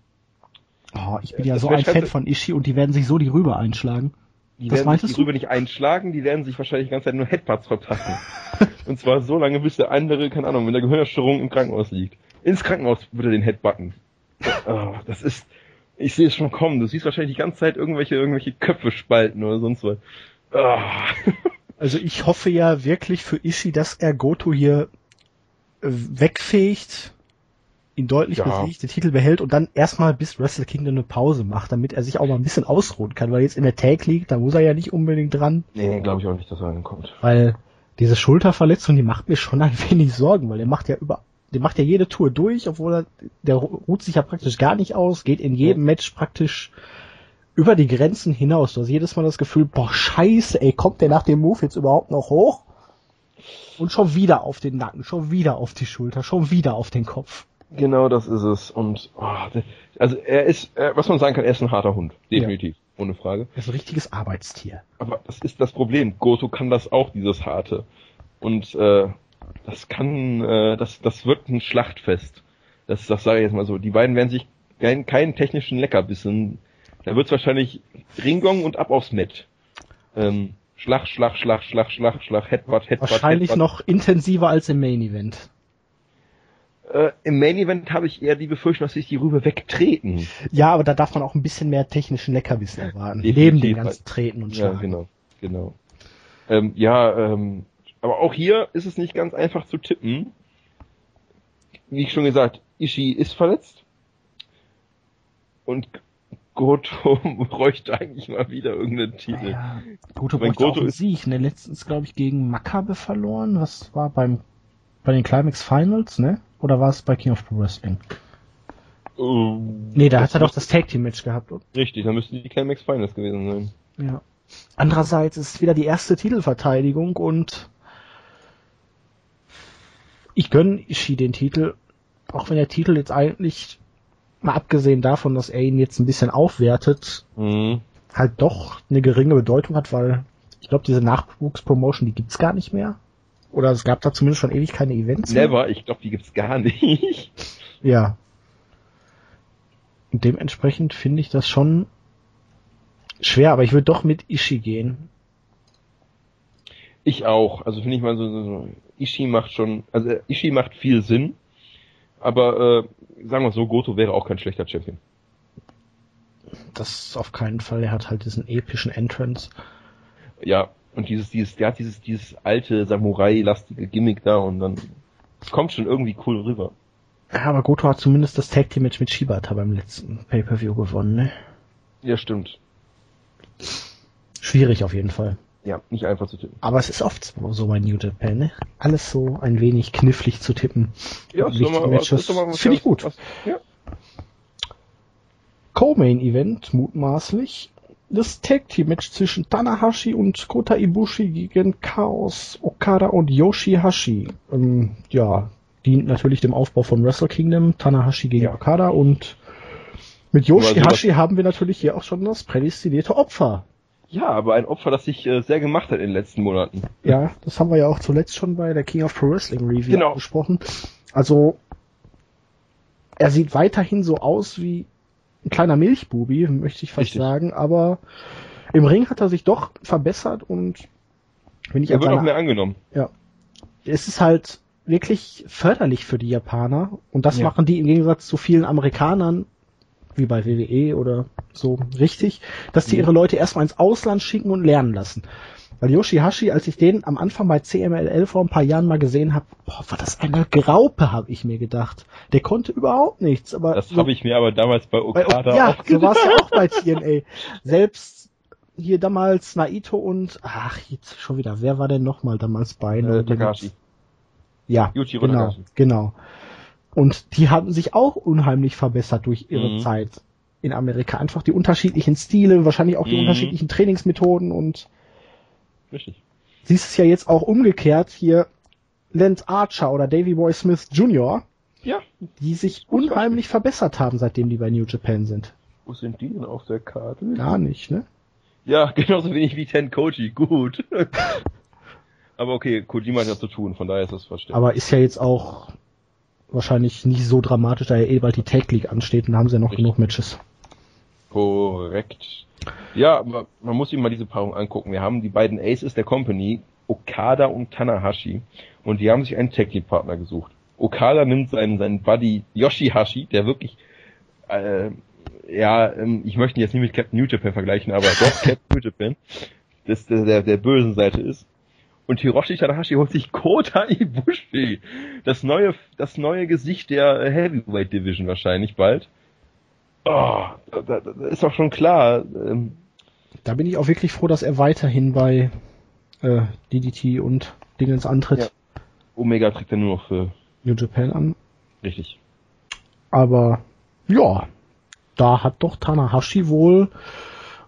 Oh, ich bin ja, ja so ein Fan von Ishii und die werden sich so die Rübe einschlagen. Die das werden sich die Rübe nicht einschlagen, die werden sich wahrscheinlich die ganze Zeit nur Headbutts verpassen. und zwar so lange, bis der andere, keine Ahnung, mit der Gehirnerstörung im Krankenhaus liegt. Ins Krankenhaus wird er den Headbutten. Oh, das ist, ich sehe es schon kommen. Du siehst wahrscheinlich die ganze Zeit irgendwelche, irgendwelche Köpfe spalten oder sonst was. Oh. Also ich hoffe ja wirklich für Ishii, dass er Goto hier wegfegt ihn deutlich ja. besiegt, den Titel behält und dann erstmal bis Wrestle Kingdom eine Pause macht, damit er sich auch mal ein bisschen ausruhen kann, weil jetzt in der Tag liegt, da muss er ja nicht unbedingt dran. Nee, glaube ich auch nicht, dass er ankommt. Weil diese Schulterverletzung, die macht mir schon ein wenig Sorgen, weil er macht ja über, der macht ja jede Tour durch, obwohl er, der ruht sich ja praktisch gar nicht aus, geht in jedem. Match praktisch über die Grenzen hinaus. Du hast jedes Mal das Gefühl, boah, scheiße, ey, kommt der nach dem Move jetzt überhaupt noch hoch? Und schon wieder auf den Nacken, schon wieder auf die Schulter, schon wieder auf den Kopf. Genau, das ist es. Und oh, also er ist, äh, was man sagen kann, er ist ein harter Hund, definitiv, ja. ohne Frage. Er ist ein richtiges Arbeitstier. Aber das ist das Problem. Goto kann das auch, dieses harte. Und äh, das kann, äh, das, das wird ein Schlachtfest. Das, das sage ich jetzt mal so. Die beiden werden sich keinen, keinen technischen Leckerbissen. Da wird's wahrscheinlich Ringgong und ab aufs Met. Ähm, Schlag, Schlag, Schlag, Schlag, Schlag, Schlag, Headbutt, Headbutt. Wahrscheinlich Headbutt. noch intensiver als im Main Event. Äh, Im Main Event habe ich eher die Befürchtung, dass sich die Rübe wegtreten. Ja, aber da darf man auch ein bisschen mehr technischen Leckerbissen erwarten. Neben dem ganzen Treten und Schlagen. Ja, genau, genau. Ähm, ja, ähm, aber auch hier ist es nicht ganz einfach zu tippen. Wie ich schon gesagt, Ishii ist verletzt. Und Goto bräuchte eigentlich mal wieder irgendeinen Titel. Ja, Goto bräuchte Goto auch einen Sieg. Ne, letztens, glaube ich, gegen Makabe verloren. Was war beim bei den Climax Finals, ne? Oder war es bei King of Pro Wrestling? Uh, nee, da hat er doch das Tag Team Match gehabt. Oder? Richtig, da müssten die Climax Finals gewesen sein. Ja. Andererseits ist es wieder die erste Titelverteidigung und ich gönne Ishii den Titel, auch wenn der Titel jetzt eigentlich, mal abgesehen davon, dass er ihn jetzt ein bisschen aufwertet, mhm. halt doch eine geringe Bedeutung hat, weil ich glaube, diese Nachwuchspromotion, die gibt's gar nicht mehr. Oder es gab da zumindest schon ewig keine Events. Never, ich glaube, die gibt's gar nicht. Ja. Und dementsprechend finde ich das schon schwer, aber ich würde doch mit Ishi gehen. Ich auch. Also finde ich mal so, so, so, Ishi macht schon, also Ishi macht viel Sinn, aber äh, sagen wir so, Goto wäre auch kein schlechter Champion. Das auf keinen Fall. Er hat halt diesen epischen Entrance. Ja, und dieses, dieses, der hat dieses, dieses alte Samurai-lastige Gimmick da und dann kommt schon irgendwie cool rüber. Ja, aber Goto hat zumindest das Tag Team Match mit Shibata beim letzten Pay-Per-View gewonnen, ne? Ja, stimmt. Schwierig auf jeden Fall. Ja, nicht einfach zu tippen. Aber es ist oft so bei New Japan, ne? Alles so ein wenig knifflig zu tippen. Ja, ist doch mal, Matches. Finde ich gut. Was, ja. Co-Main Event mutmaßlich das Tag Team Match zwischen Tanahashi und Kota Ibushi gegen Chaos Okada und Yoshihashi. Ähm, ja, dient natürlich dem Aufbau von Wrestle Kingdom, Tanahashi gegen ja. Okada und mit Yoshihashi haben wir natürlich hier auch schon das prädestinierte Opfer. Ja, aber ein Opfer, das sich äh, sehr gemacht hat in den letzten Monaten. Ja, das haben wir ja auch zuletzt schon bei der King of Pro Wrestling Review genau. besprochen. Also, er sieht weiterhin so aus wie ein kleiner Milchbubi, möchte ich fast Richtig. sagen, aber im Ring hat er sich doch verbessert und wenn ich er wird auch mehr angenommen. Ja. Es ist halt wirklich förderlich für die Japaner und das ja. machen die im Gegensatz zu vielen Amerikanern wie bei WWE oder so richtig, dass die ihre Leute erstmal ins Ausland schicken und lernen lassen. Weil Yoshihashi, als ich den am Anfang bei CMLL vor ein paar Jahren mal gesehen habe, boah, war das eine Graupe, habe ich mir gedacht. Der konnte überhaupt nichts. Aber das so, habe ich mir aber damals bei Okada bei, Ja, so war es ja auch bei TNA. Selbst hier damals Naito und, ach, jetzt schon wieder, wer war denn nochmal damals bei? Äh, Takashi. Ja, Yujiro genau, Takashi. genau. Und die haben sich auch unheimlich verbessert durch ihre Mhm. Zeit in Amerika. Einfach die unterschiedlichen Stile, wahrscheinlich auch die Mhm. unterschiedlichen Trainingsmethoden und Richtig. siehst es ja jetzt auch umgekehrt hier Lance Archer oder Davey Boy Smith Jr., Ja. die sich unheimlich verbessert haben, seitdem die bei New Japan sind. Wo sind die denn auf der Karte? Gar nicht, ne? Ja, genauso wenig wie Ten Koji. Gut. Aber okay, Kojima hat ja zu tun, von daher ist das verständlich. Aber ist ja jetzt auch wahrscheinlich nicht so dramatisch, da ja eh bald die Tag League ansteht und haben sie ja noch Richtig. genug Matches. Korrekt. Ja, aber man muss sich mal diese Paarung angucken. Wir haben die beiden Aces der Company, Okada und Tanahashi, und die haben sich einen Tag Team Partner gesucht. Okada nimmt seinen, seinen Buddy Yoshihashi, der wirklich, äh, ja, ähm, ich möchte ihn jetzt nicht mit Captain New Japan vergleichen, aber doch Captain New Japan, das der, der, der bösen Seite ist. Und Hiroshi Tanahashi holt sich Kota Ibushi, das neue, das neue Gesicht der Heavyweight Division wahrscheinlich bald. Oh, da, da, da ist doch schon klar. Ähm, Da bin ich auch wirklich froh, dass er weiterhin bei äh, DDT und Dingens antritt. Ja. Omega trägt er nur noch für New Japan an. richtig. Aber ja, da hat doch Tanahashi wohl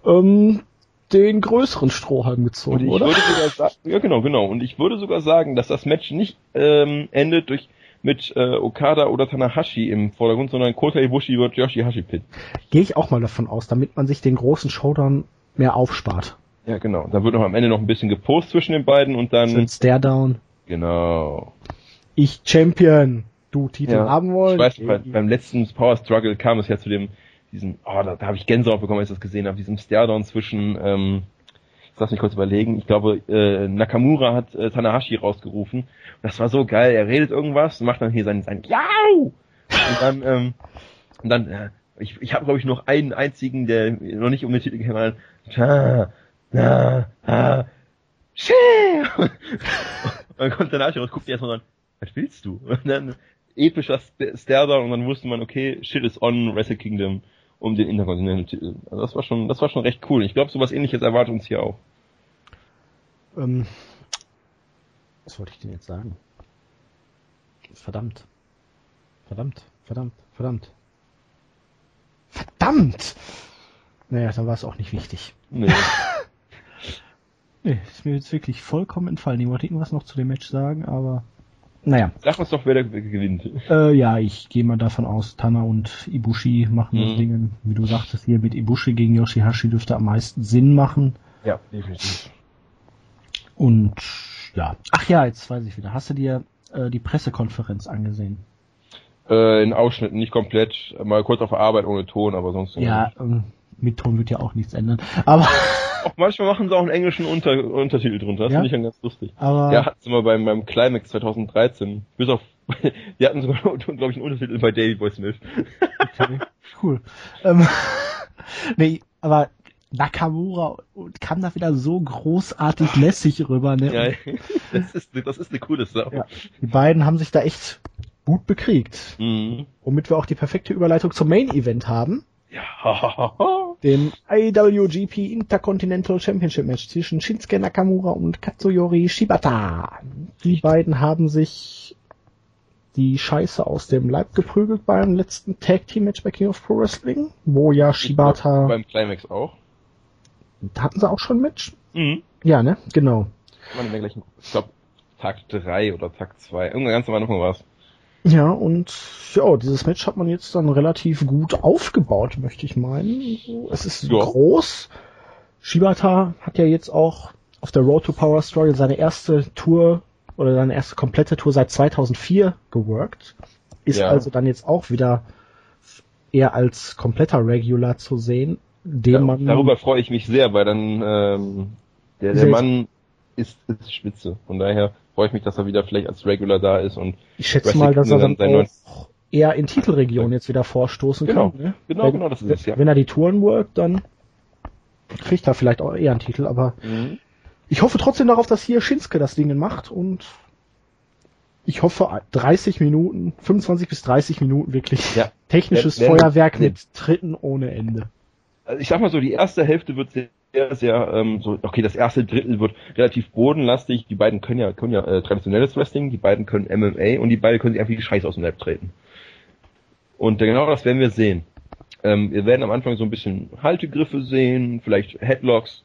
ähm, den größeren Strohhalm gezogen, ich oder? würde sogar sagen, ja genau, genau. Und ich würde sogar sagen, dass das Match nicht ähm, endet durch mit äh, Okada oder Tanahashi im Vordergrund, sondern Kota Ibushi wird Yoshihashi pit. Gehe ich auch mal davon aus, damit man sich den großen Showdown mehr aufspart. Ja genau. Dann wird noch am Ende noch ein bisschen gepost zwischen den beiden und dann Schön Stare-Down. genau. Ich Champion. Du Titel Ja. haben wollen. Ich weiß, bei, beim letzten Power Struggle kam es ja zu dem, diesem, oh, da, da habe ich Gänsehaut bekommen, als ich das gesehen habe, diesem Stairdown zwischen, ähm, ich lass mich kurz überlegen, ich glaube, äh, Nakamura hat äh, Tanahashi rausgerufen. Das war so geil, er redet irgendwas und macht dann hier sein, sein Jau! Und dann, ähm, und dann, äh, ich, ich habe glaube ich noch einen einzigen, der noch nicht um den Titel hat, Ta, na, ha, Shee! Und dann kommt Tanahashi raus, guckt erstmal an, was willst du? Und dann epischer St- Stairdown und dann wusste man, okay, shit is on Wrestle Kingdom um den Intercontinental Titel. Also das war schon, das war schon recht cool. Ich glaube, sowas ähnliches erwartet uns hier auch. Ähm, was wollte ich denn jetzt sagen? Verdammt. Verdammt, verdammt, verdammt. Verdammt! Naja, dann war es auch nicht wichtig. Nee. Nee, ist mir jetzt wirklich vollkommen entfallen. Ich wollte irgendwas noch zu dem Match sagen, aber. Naja. Sag uns doch, wer da gewinnt. Äh, ja, ich gehe mal davon aus, Tana und Ibushi machen das Mhm. Ding. Wie du sagtest, hier mit Ibushi gegen Yoshihashi dürfte am meisten Sinn machen. Ja, definitiv. Und ja. Ach ja, jetzt weiß ich wieder. Hast du dir äh, die Pressekonferenz angesehen? Äh, in Ausschnitten, nicht komplett. Mal kurz auf der Arbeit ohne Ton, aber sonst. Ja, ähm, mit Ton wird ja auch nichts ändern. Aber, Auch manchmal machen sie auch einen englischen Unter Untertitel drunter. Das Ja? finde ich dann ganz lustig. aber Ja, hatten sie mal beim, beim Climax 2013. Bis auf, die hatten sogar, glaube ich, einen Untertitel bei Davey Boy Smith. okay, cool. Ähm, nee, aber Nakamura kam da wieder so großartig lässig rüber. Ne? Ja, das ist, das ist eine coole Sache. Ja. Die beiden haben sich da echt gut bekriegt. Mhm. Womit wir auch die perfekte Überleitung zum Main Event haben. Ja. Dem IWGP Intercontinental Championship Match zwischen Shinsuke Nakamura und Katsuyori Shibata. Die beiden haben sich die Scheiße aus dem Leib geprügelt beim letzten Tag Team Match bei King of Pro Wrestling, wo ja Shibata, Beim Climax auch. da hatten sie auch schon ein Match? Mhm. Ja, ne? Genau. Ich glaube, Tag 3 oder Tag 2. Irgendwann ganz am Anfang war's. Ja, und ja, dieses Match hat man jetzt dann relativ gut aufgebaut, möchte ich meinen. Es ist Ja. groß. Shibata hat ja jetzt auch auf der Road to Power Struggle seine erste Tour oder seine erste komplette Tour seit 2004 geworkt. Ist Ja. also dann jetzt auch wieder eher als kompletter Regular zu sehen, den Ja, man darüber freue ich mich sehr, weil dann ähm, der, der Mann ist, ist spitze. Von daher freue ich mich, dass er wieder vielleicht als Regular da ist und ich schätze Wrestling mal, dass er dann Kingdom auch eher in Titelregion jetzt wieder vorstoßen Genau. kann. Ne? Genau, wenn, genau, das ist es, ja. Wenn er die Touren workt, dann kriegt er vielleicht auch eher einen Titel, aber Mhm. ich hoffe trotzdem darauf, dass hier Shinsuke das Ding macht und ich hoffe 30 Minuten, 25 bis 30 Minuten wirklich Ja. technisches Wenn- wenn- Feuerwerk mit Tritten ohne Ende. Also ich sag mal so, die erste Hälfte wird sehr, sehr, sehr, ähm, so, okay, das erste Drittel wird relativ bodenlastig. Die beiden können ja, können ja äh, traditionelles Wrestling, die beiden können MMA und die beiden können sich einfach die Scheiße aus dem Leib treten. Und genau das werden wir sehen. Ähm, wir werden am Anfang so ein bisschen Haltegriffe sehen, vielleicht Headlocks,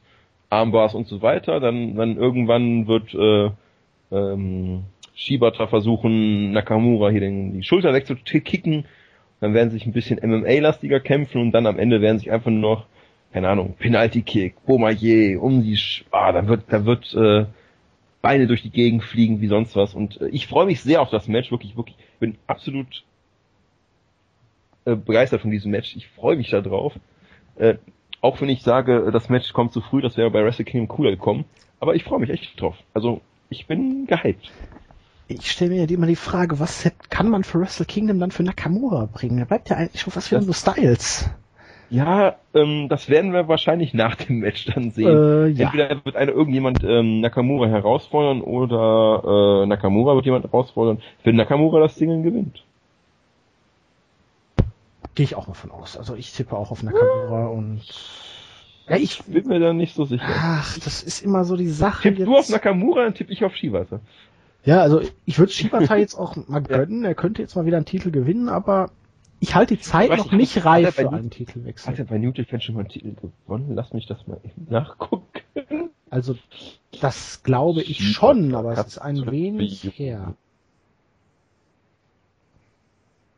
Armbars und so weiter. Dann, dann irgendwann wird äh, ähm, Shibata versuchen, Nakamura hier den, die Schulter wegzukicken. Dann werden sich ein bisschen MMA-lastiger kämpfen und dann am Ende werden sich einfach nur noch, keine Ahnung, Penalty-Kick, Bomaye, um die, Sch ah, da wird, da wird äh, Beine durch die Gegend fliegen wie sonst was. Und äh, ich freue mich sehr auf das Match, wirklich, wirklich, bin absolut äh, begeistert von diesem Match. Ich freue mich da drauf. Äh, auch wenn ich sage, das Match kommt zu früh, das wäre bei Wrestle Kingdom cooler gekommen. Aber ich freue mich echt drauf. Also, ich bin gehypt. Ich stelle mir ja immer die Frage, was kann man für Wrestle Kingdom dann für Nakamura bringen? Da bleibt ja eigentlich schon was für so Styles. Ja, ähm, das werden wir wahrscheinlich nach dem Match dann sehen. Äh, ja. Entweder wird einer irgendjemand ähm, Nakamura herausfordern oder äh, Nakamura wird jemand herausfordern, wenn Nakamura das Ding gewinnt. Gehe ich auch mal von aus. Also ich tippe auch auf Nakamura und ja, ich bin mir da nicht so sicher. Ach, das ist immer so die Sache. Tipp jetzt. du auf Nakamura, dann tippe ich auf Shibata. Ja, also ich würde Shibata jetzt auch mal gönnen. Ja. Er könnte jetzt mal wieder einen Titel gewinnen, aber ich halte die Zeit noch nicht, nicht reif für einen Titelwechsel. Hat er bei New Japan schon mal einen Titel gewonnen? Lass mich das mal nachgucken. Also das glaube ich schon, aber es ist ein wenig her.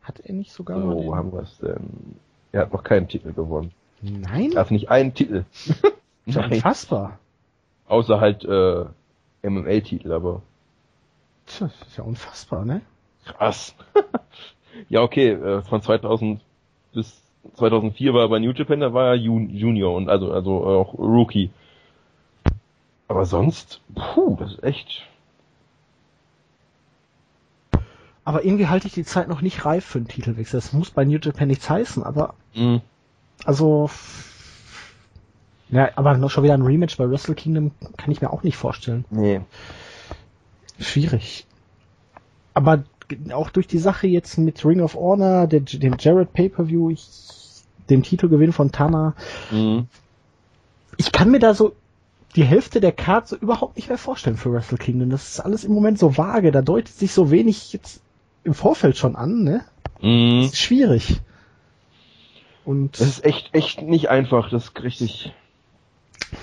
Hat er nicht sogar so, mal. Wo haben wir es denn? Er hat noch keinen Titel gewonnen. Nein? Er hat nicht einen Titel. Nein. Unfassbar. Außer halt äh, MMA-Titel, aber. Tja, das ist ja unfassbar, ne? Krass. ja, okay, äh, von 2000 bis 2004 war er bei New Japan, da war er Junior und also also auch Rookie. Aber sonst, puh, das ist echt aber irgendwie halte ich die Zeit noch nicht reif für einen Titelwechsel. Das muss bei New Japan nichts heißen, aber mhm. also ja, aber noch schon wieder ein Rematch bei Wrestle Kingdom kann ich mir auch nicht vorstellen. Nee. Schwierig. Aber auch durch die Sache jetzt mit Ring of Honor, der, dem Jared Pay-Per-View, dem Titelgewinn von Tana, mhm. ich kann mir da so die Hälfte der Card so überhaupt nicht mehr vorstellen für Wrestle Kingdom. Das ist alles im Moment so vage, da deutet sich so wenig jetzt im Vorfeld schon an, ne? Mhm. Das ist schwierig. Und. Das ist echt, echt nicht einfach, das ist richtig.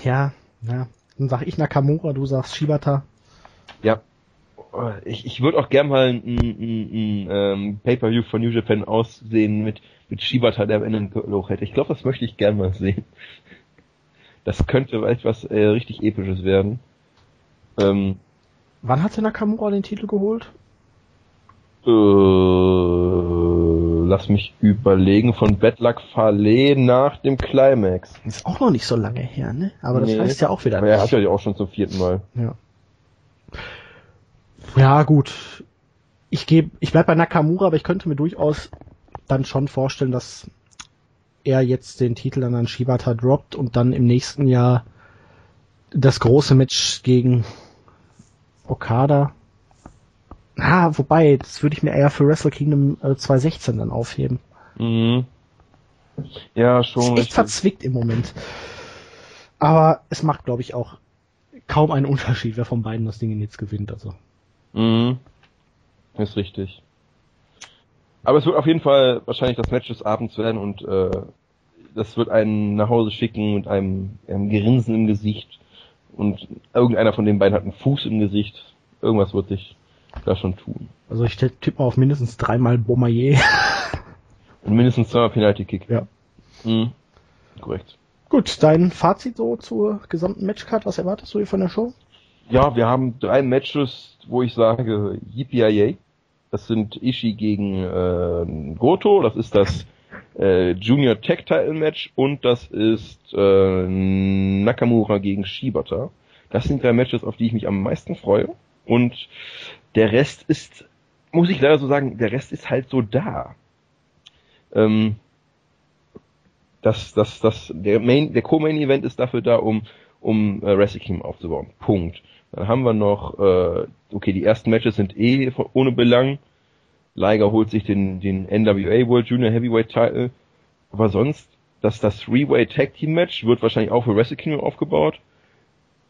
Ja, ja. Dann sag ich Nakamura, du sagst Shibata. Ja. Ich, ich würde auch gern mal ein, ein, ein, ähm, Pay-Per-View von New Japan aussehen mit, mit Shibata, der am Ende ein Loch hätte. Ich glaube, das möchte ich gern mal sehen. Das könnte etwas äh, richtig Episches werden. Ähm, Wann hatte Nakamura den Titel geholt? Äh, lass mich überlegen, von Bad Luck Fale nach dem Climax. Ist auch noch nicht so lange her, ne? Aber das nee. heißt ja auch wieder. Aber er hat ja auch schon zum vierten Mal. Ja. Ja, gut. Ich gebe, ich bleib bei Nakamura, aber ich könnte mir durchaus dann schon vorstellen, dass er jetzt den Titel dann an Shibata droppt und dann im nächsten Jahr das große Match gegen Okada Ah, wobei, das würde ich mir eher für Wrestle Kingdom äh, 2016 dann aufheben. Mhm. Ja, schon. Ist echt richtig. verzwickt im Moment. Aber es macht, glaube ich, auch kaum einen Unterschied, wer von beiden das Ding jetzt gewinnt. Also. Mhm. Ist richtig. Aber es wird auf jeden Fall wahrscheinlich das Match des Abends werden und äh, das wird einen nach Hause schicken mit einem, einem Grinsen im Gesicht und irgendeiner von den beiden hat einen Fuß im Gesicht. Irgendwas wird sich da schon tun. Also ich tippe mal auf mindestens dreimal Bomaye. Und mindestens zweimal Penalty Kick. Ja. Mhm. Korrekt. Gut, dein Fazit so zur gesamten Matchcard, was erwartest du hier von der Show? Ja, wir haben drei Matches, wo ich sage, yippee Das sind Ishii gegen äh, Goto, das ist das äh, Junior Tech Title Match und das ist äh, Nakamura gegen Shibata. Das sind drei Matches, auf die ich mich am meisten freue. Und der Rest ist, muss ich leider so sagen, der Rest ist halt so da. Ähm, das, das, das, der Main, der Co-Main-Event ist dafür da, um, um äh, Wrestle Kingdom aufzubauen. Punkt. Dann haben wir noch, äh, okay, die ersten Matches sind eh ohne Belang. Liger holt sich den, den NWA World Junior Heavyweight Title. Aber sonst dass das Three-Way Tag Team Match wird wahrscheinlich auch für Wrestle Kingdom aufgebaut.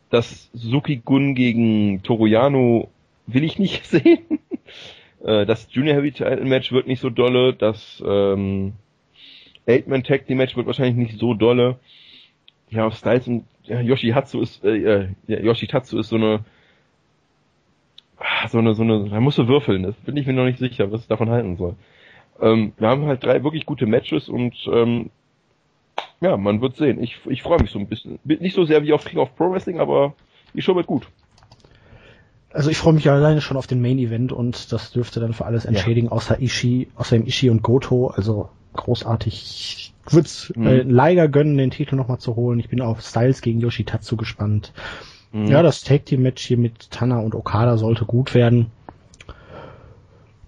Das Suzuki Gun gegen Toriano will ich nicht sehen. Äh, das Junior Heavy Title Match wird nicht so dolle. Das ähm, Eight-Man Tag Team Match wird wahrscheinlich nicht so dolle. Ja, Styles und ja, Yoshihatsu ist, äh, äh ja, Yoshitatsu ist so eine so eine, so eine, da musst du würfeln, das bin ich mir noch nicht sicher, was ich davon halten soll. Ähm, wir haben halt drei wirklich gute Matches und ähm, ja, man wird sehen. Ich, ich freue mich so ein bisschen. Nicht so sehr wie auf King of Pro Wrestling, aber die Show wird gut. Also ich freue mich alleine schon auf den Main Event und das dürfte dann für alles entschädigen, ja. außer Ishi, außer dem Ishi und Goto. Also großartig. Ich würde mhm. äh, Liger gönnen, den Titel nochmal zu holen. Ich bin auf Styles gegen Yoshitatsu gespannt. Mhm. Ja, das Tag Team Match hier mit Tana und Okada sollte gut werden.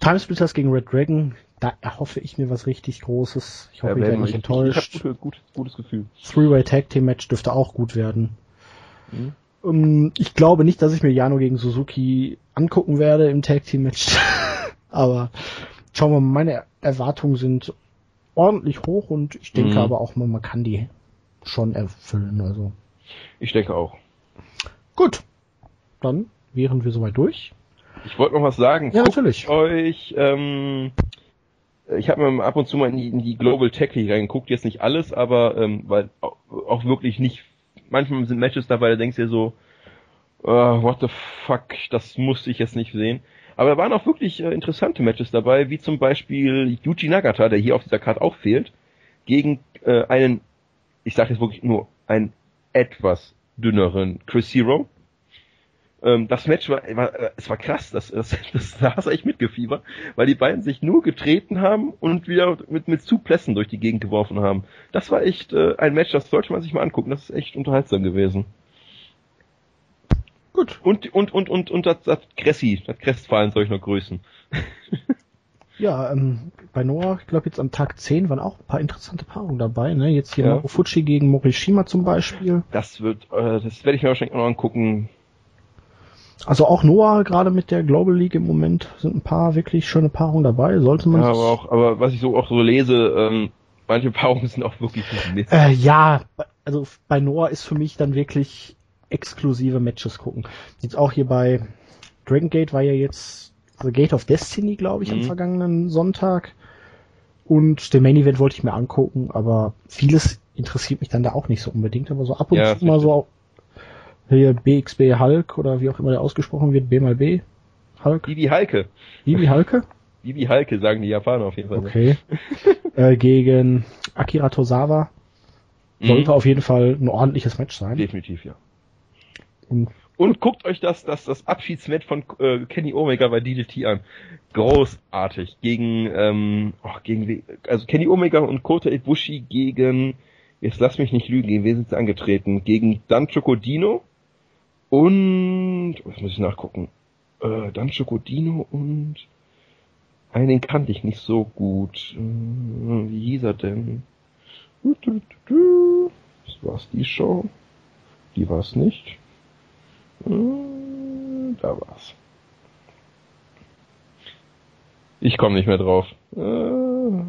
Timesplitters gegen Red Dragon, da erhoffe ich mir was richtig Großes. Ich hoffe, ja, ich werde nicht enttäuscht. Ich, gut, gutes Gefühl. Three-Way Tag Team Match dürfte auch gut werden. Mhm. Um, ähm, ich glaube nicht, dass ich mir Jano gegen Suzuki angucken werde im Tag Team Match. aber schauen wir mal, meine Erwartungen sind ordentlich hoch und ich denke mhm. aber auch mal, man kann die schon erfüllen. Also. Ich denke auch. Gut. Dann wären wir soweit durch. Ich wollte noch was sagen. Ja, Guckt natürlich. Euch, ähm, ich habe mir ab und zu mal in die, in die Global Tech League reingeguckt, jetzt nicht alles, aber ähm, weil auch, auch wirklich nicht. Manchmal sind Matches dabei, da denkst du dir so, uh, what the fuck, das musste ich jetzt nicht sehen. Aber da waren auch wirklich äh, interessante Matches dabei, wie zum Beispiel Yuji Nagata, der hier auf dieser Karte auch fehlt, gegen äh, einen, ich sage jetzt wirklich nur, einen etwas dünneren Chris Hero. Ähm, das Match war, war, äh, es war krass, das, das, das, da hast du echt mitgefiebert, weil die beiden sich nur getreten haben und wieder mit, mit Suplessen durch die Gegend geworfen haben. Das war echt äh, ein Match, das sollte man sich mal angucken, das ist echt unterhaltsam gewesen. Gut. Und, und, und, und, und das, das Cressi, das Crestfallen soll ich noch grüßen. Ja, ähm, bei Noah, ich glaube jetzt am Tag 10 waren auch ein paar interessante Paarungen dabei. Ne? Jetzt hier ja. Marufuchi gegen Morishima zum Beispiel. Das wird, äh, das werde ich mir wahrscheinlich auch noch angucken. Also auch Noah gerade mit der Global League im Moment sind ein paar wirklich schöne Paarungen dabei. Sollte man. Ja, aber auch, aber was ich so auch so lese, ähm, manche Paarungen sind auch wirklich Mist. Äh, ja, also bei Noah ist für mich dann wirklich exklusive Matches gucken. Jetzt auch hier bei Dragon Gate war ja jetzt The Gate of Destiny, glaube ich, mhm. am vergangenen Sonntag. Und den Main Event wollte ich mir angucken, aber vieles interessiert mich dann da auch nicht so unbedingt. Aber so ab und ja, zu mal so hier BXB Hulk oder wie auch immer der ausgesprochen wird, B mal B. Hulk. Bibi Halke. Bibi Halke? Bibi Halke, sagen die Japaner auf jeden Fall. Okay. äh, gegen Akira Tosawa. Sollte mhm. auf jeden Fall ein ordentliches Match sein. Definitiv, ja. Und guckt euch das, das, das Abschiedsmatch von äh, Kenny Omega bei DDT an. Großartig. Gegen, ähm, oh, gegen, also Kenny Omega und Kota Ibushi gegen, jetzt lass mich nicht lügen, gegen wen sind sie angetreten? Gegen Dan Chocodino und, was muss ich nachgucken? Äh, Dan Chocodino und, einen kannte ich nicht so gut. Äh, wie hieß er denn? Das war's die Show. Die war's nicht. Hm, da war's. Ich komme nicht mehr drauf. Äh,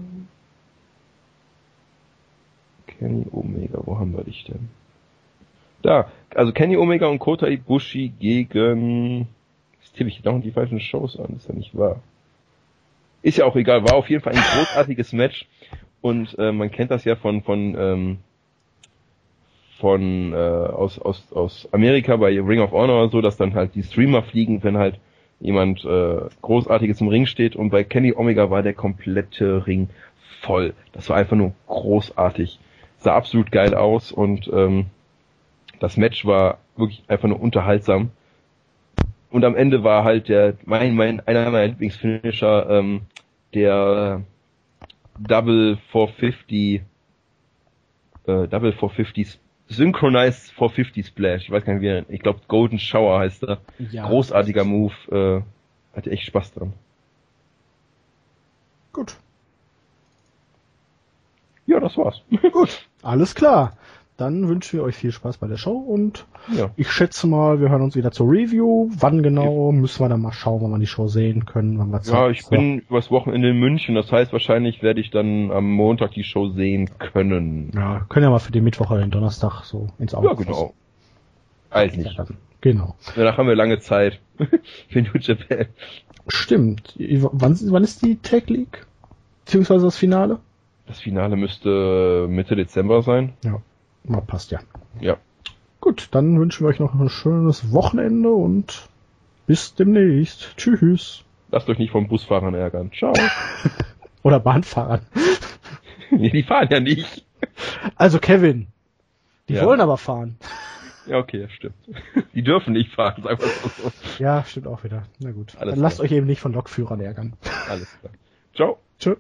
Kenny Omega, wo haben wir dich denn? Da, also Kenny Omega und Kota Ibushi gegen... Jetzt tippe ich dauernd die falschen Shows an, ist ja nicht wahr. Ist ja auch egal, war auf jeden Fall ein großartiges Match und äh, man kennt das ja von von ähm, von äh, aus, aus, aus Amerika bei Ring of Honor so, dass dann halt die Streamer fliegen, wenn halt jemand äh, Großartiges im Ring steht und bei Kenny Omega war der komplette Ring voll. Das war einfach nur großartig. Sah absolut geil aus und ähm, das Match war wirklich einfach nur unterhaltsam. Und am Ende war halt der mein mein einer meiner Lieblingsfinisher ähm, der Double 450 äh, Double 450 Synchronized 450 Splash. Ich weiß gar nicht, wie ich glaube Golden Shower heißt er. Ja, Großartiger Move. Äh, hatte echt Spaß dran. Gut. Ja, das war's. Gut, alles klar. Dann wünschen wir euch viel Spaß bei der Show und Ja. ich schätze mal, wir hören uns wieder zur Review. Wann genau, müssen wir dann mal schauen, wann wir die Show sehen können, wann wir Ja, Zeit- ich bin übers Wochenende in München, das heißt wahrscheinlich werde ich dann am Montag die Show sehen können. Ja, können ja mal für den Mittwoch oder den Donnerstag so ins Auge Ja, genau. Weiß nicht. Ja. Genau. Danach haben wir lange Zeit für New Japan. Stimmt. Wann, wann ist die Tag League? Beziehungsweise das Finale? Das Finale müsste Mitte Dezember sein. Ja, mal passt ja. Ja. Gut, dann wünschen wir euch noch ein schönes Wochenende und bis demnächst. Tschüss. Lasst euch nicht vom Busfahrern ärgern. Ciao. Oder Bahnfahrern. nee, die fahren ja nicht. Also Kevin. Die Ja. wollen aber fahren. Ja, okay, das stimmt. Die dürfen nicht fahren, sagen wir so. Ja, stimmt auch wieder. Na gut. Alles dann lasst klar. euch eben nicht von Lokführern ärgern. Alles klar. Ciao. Tschüss.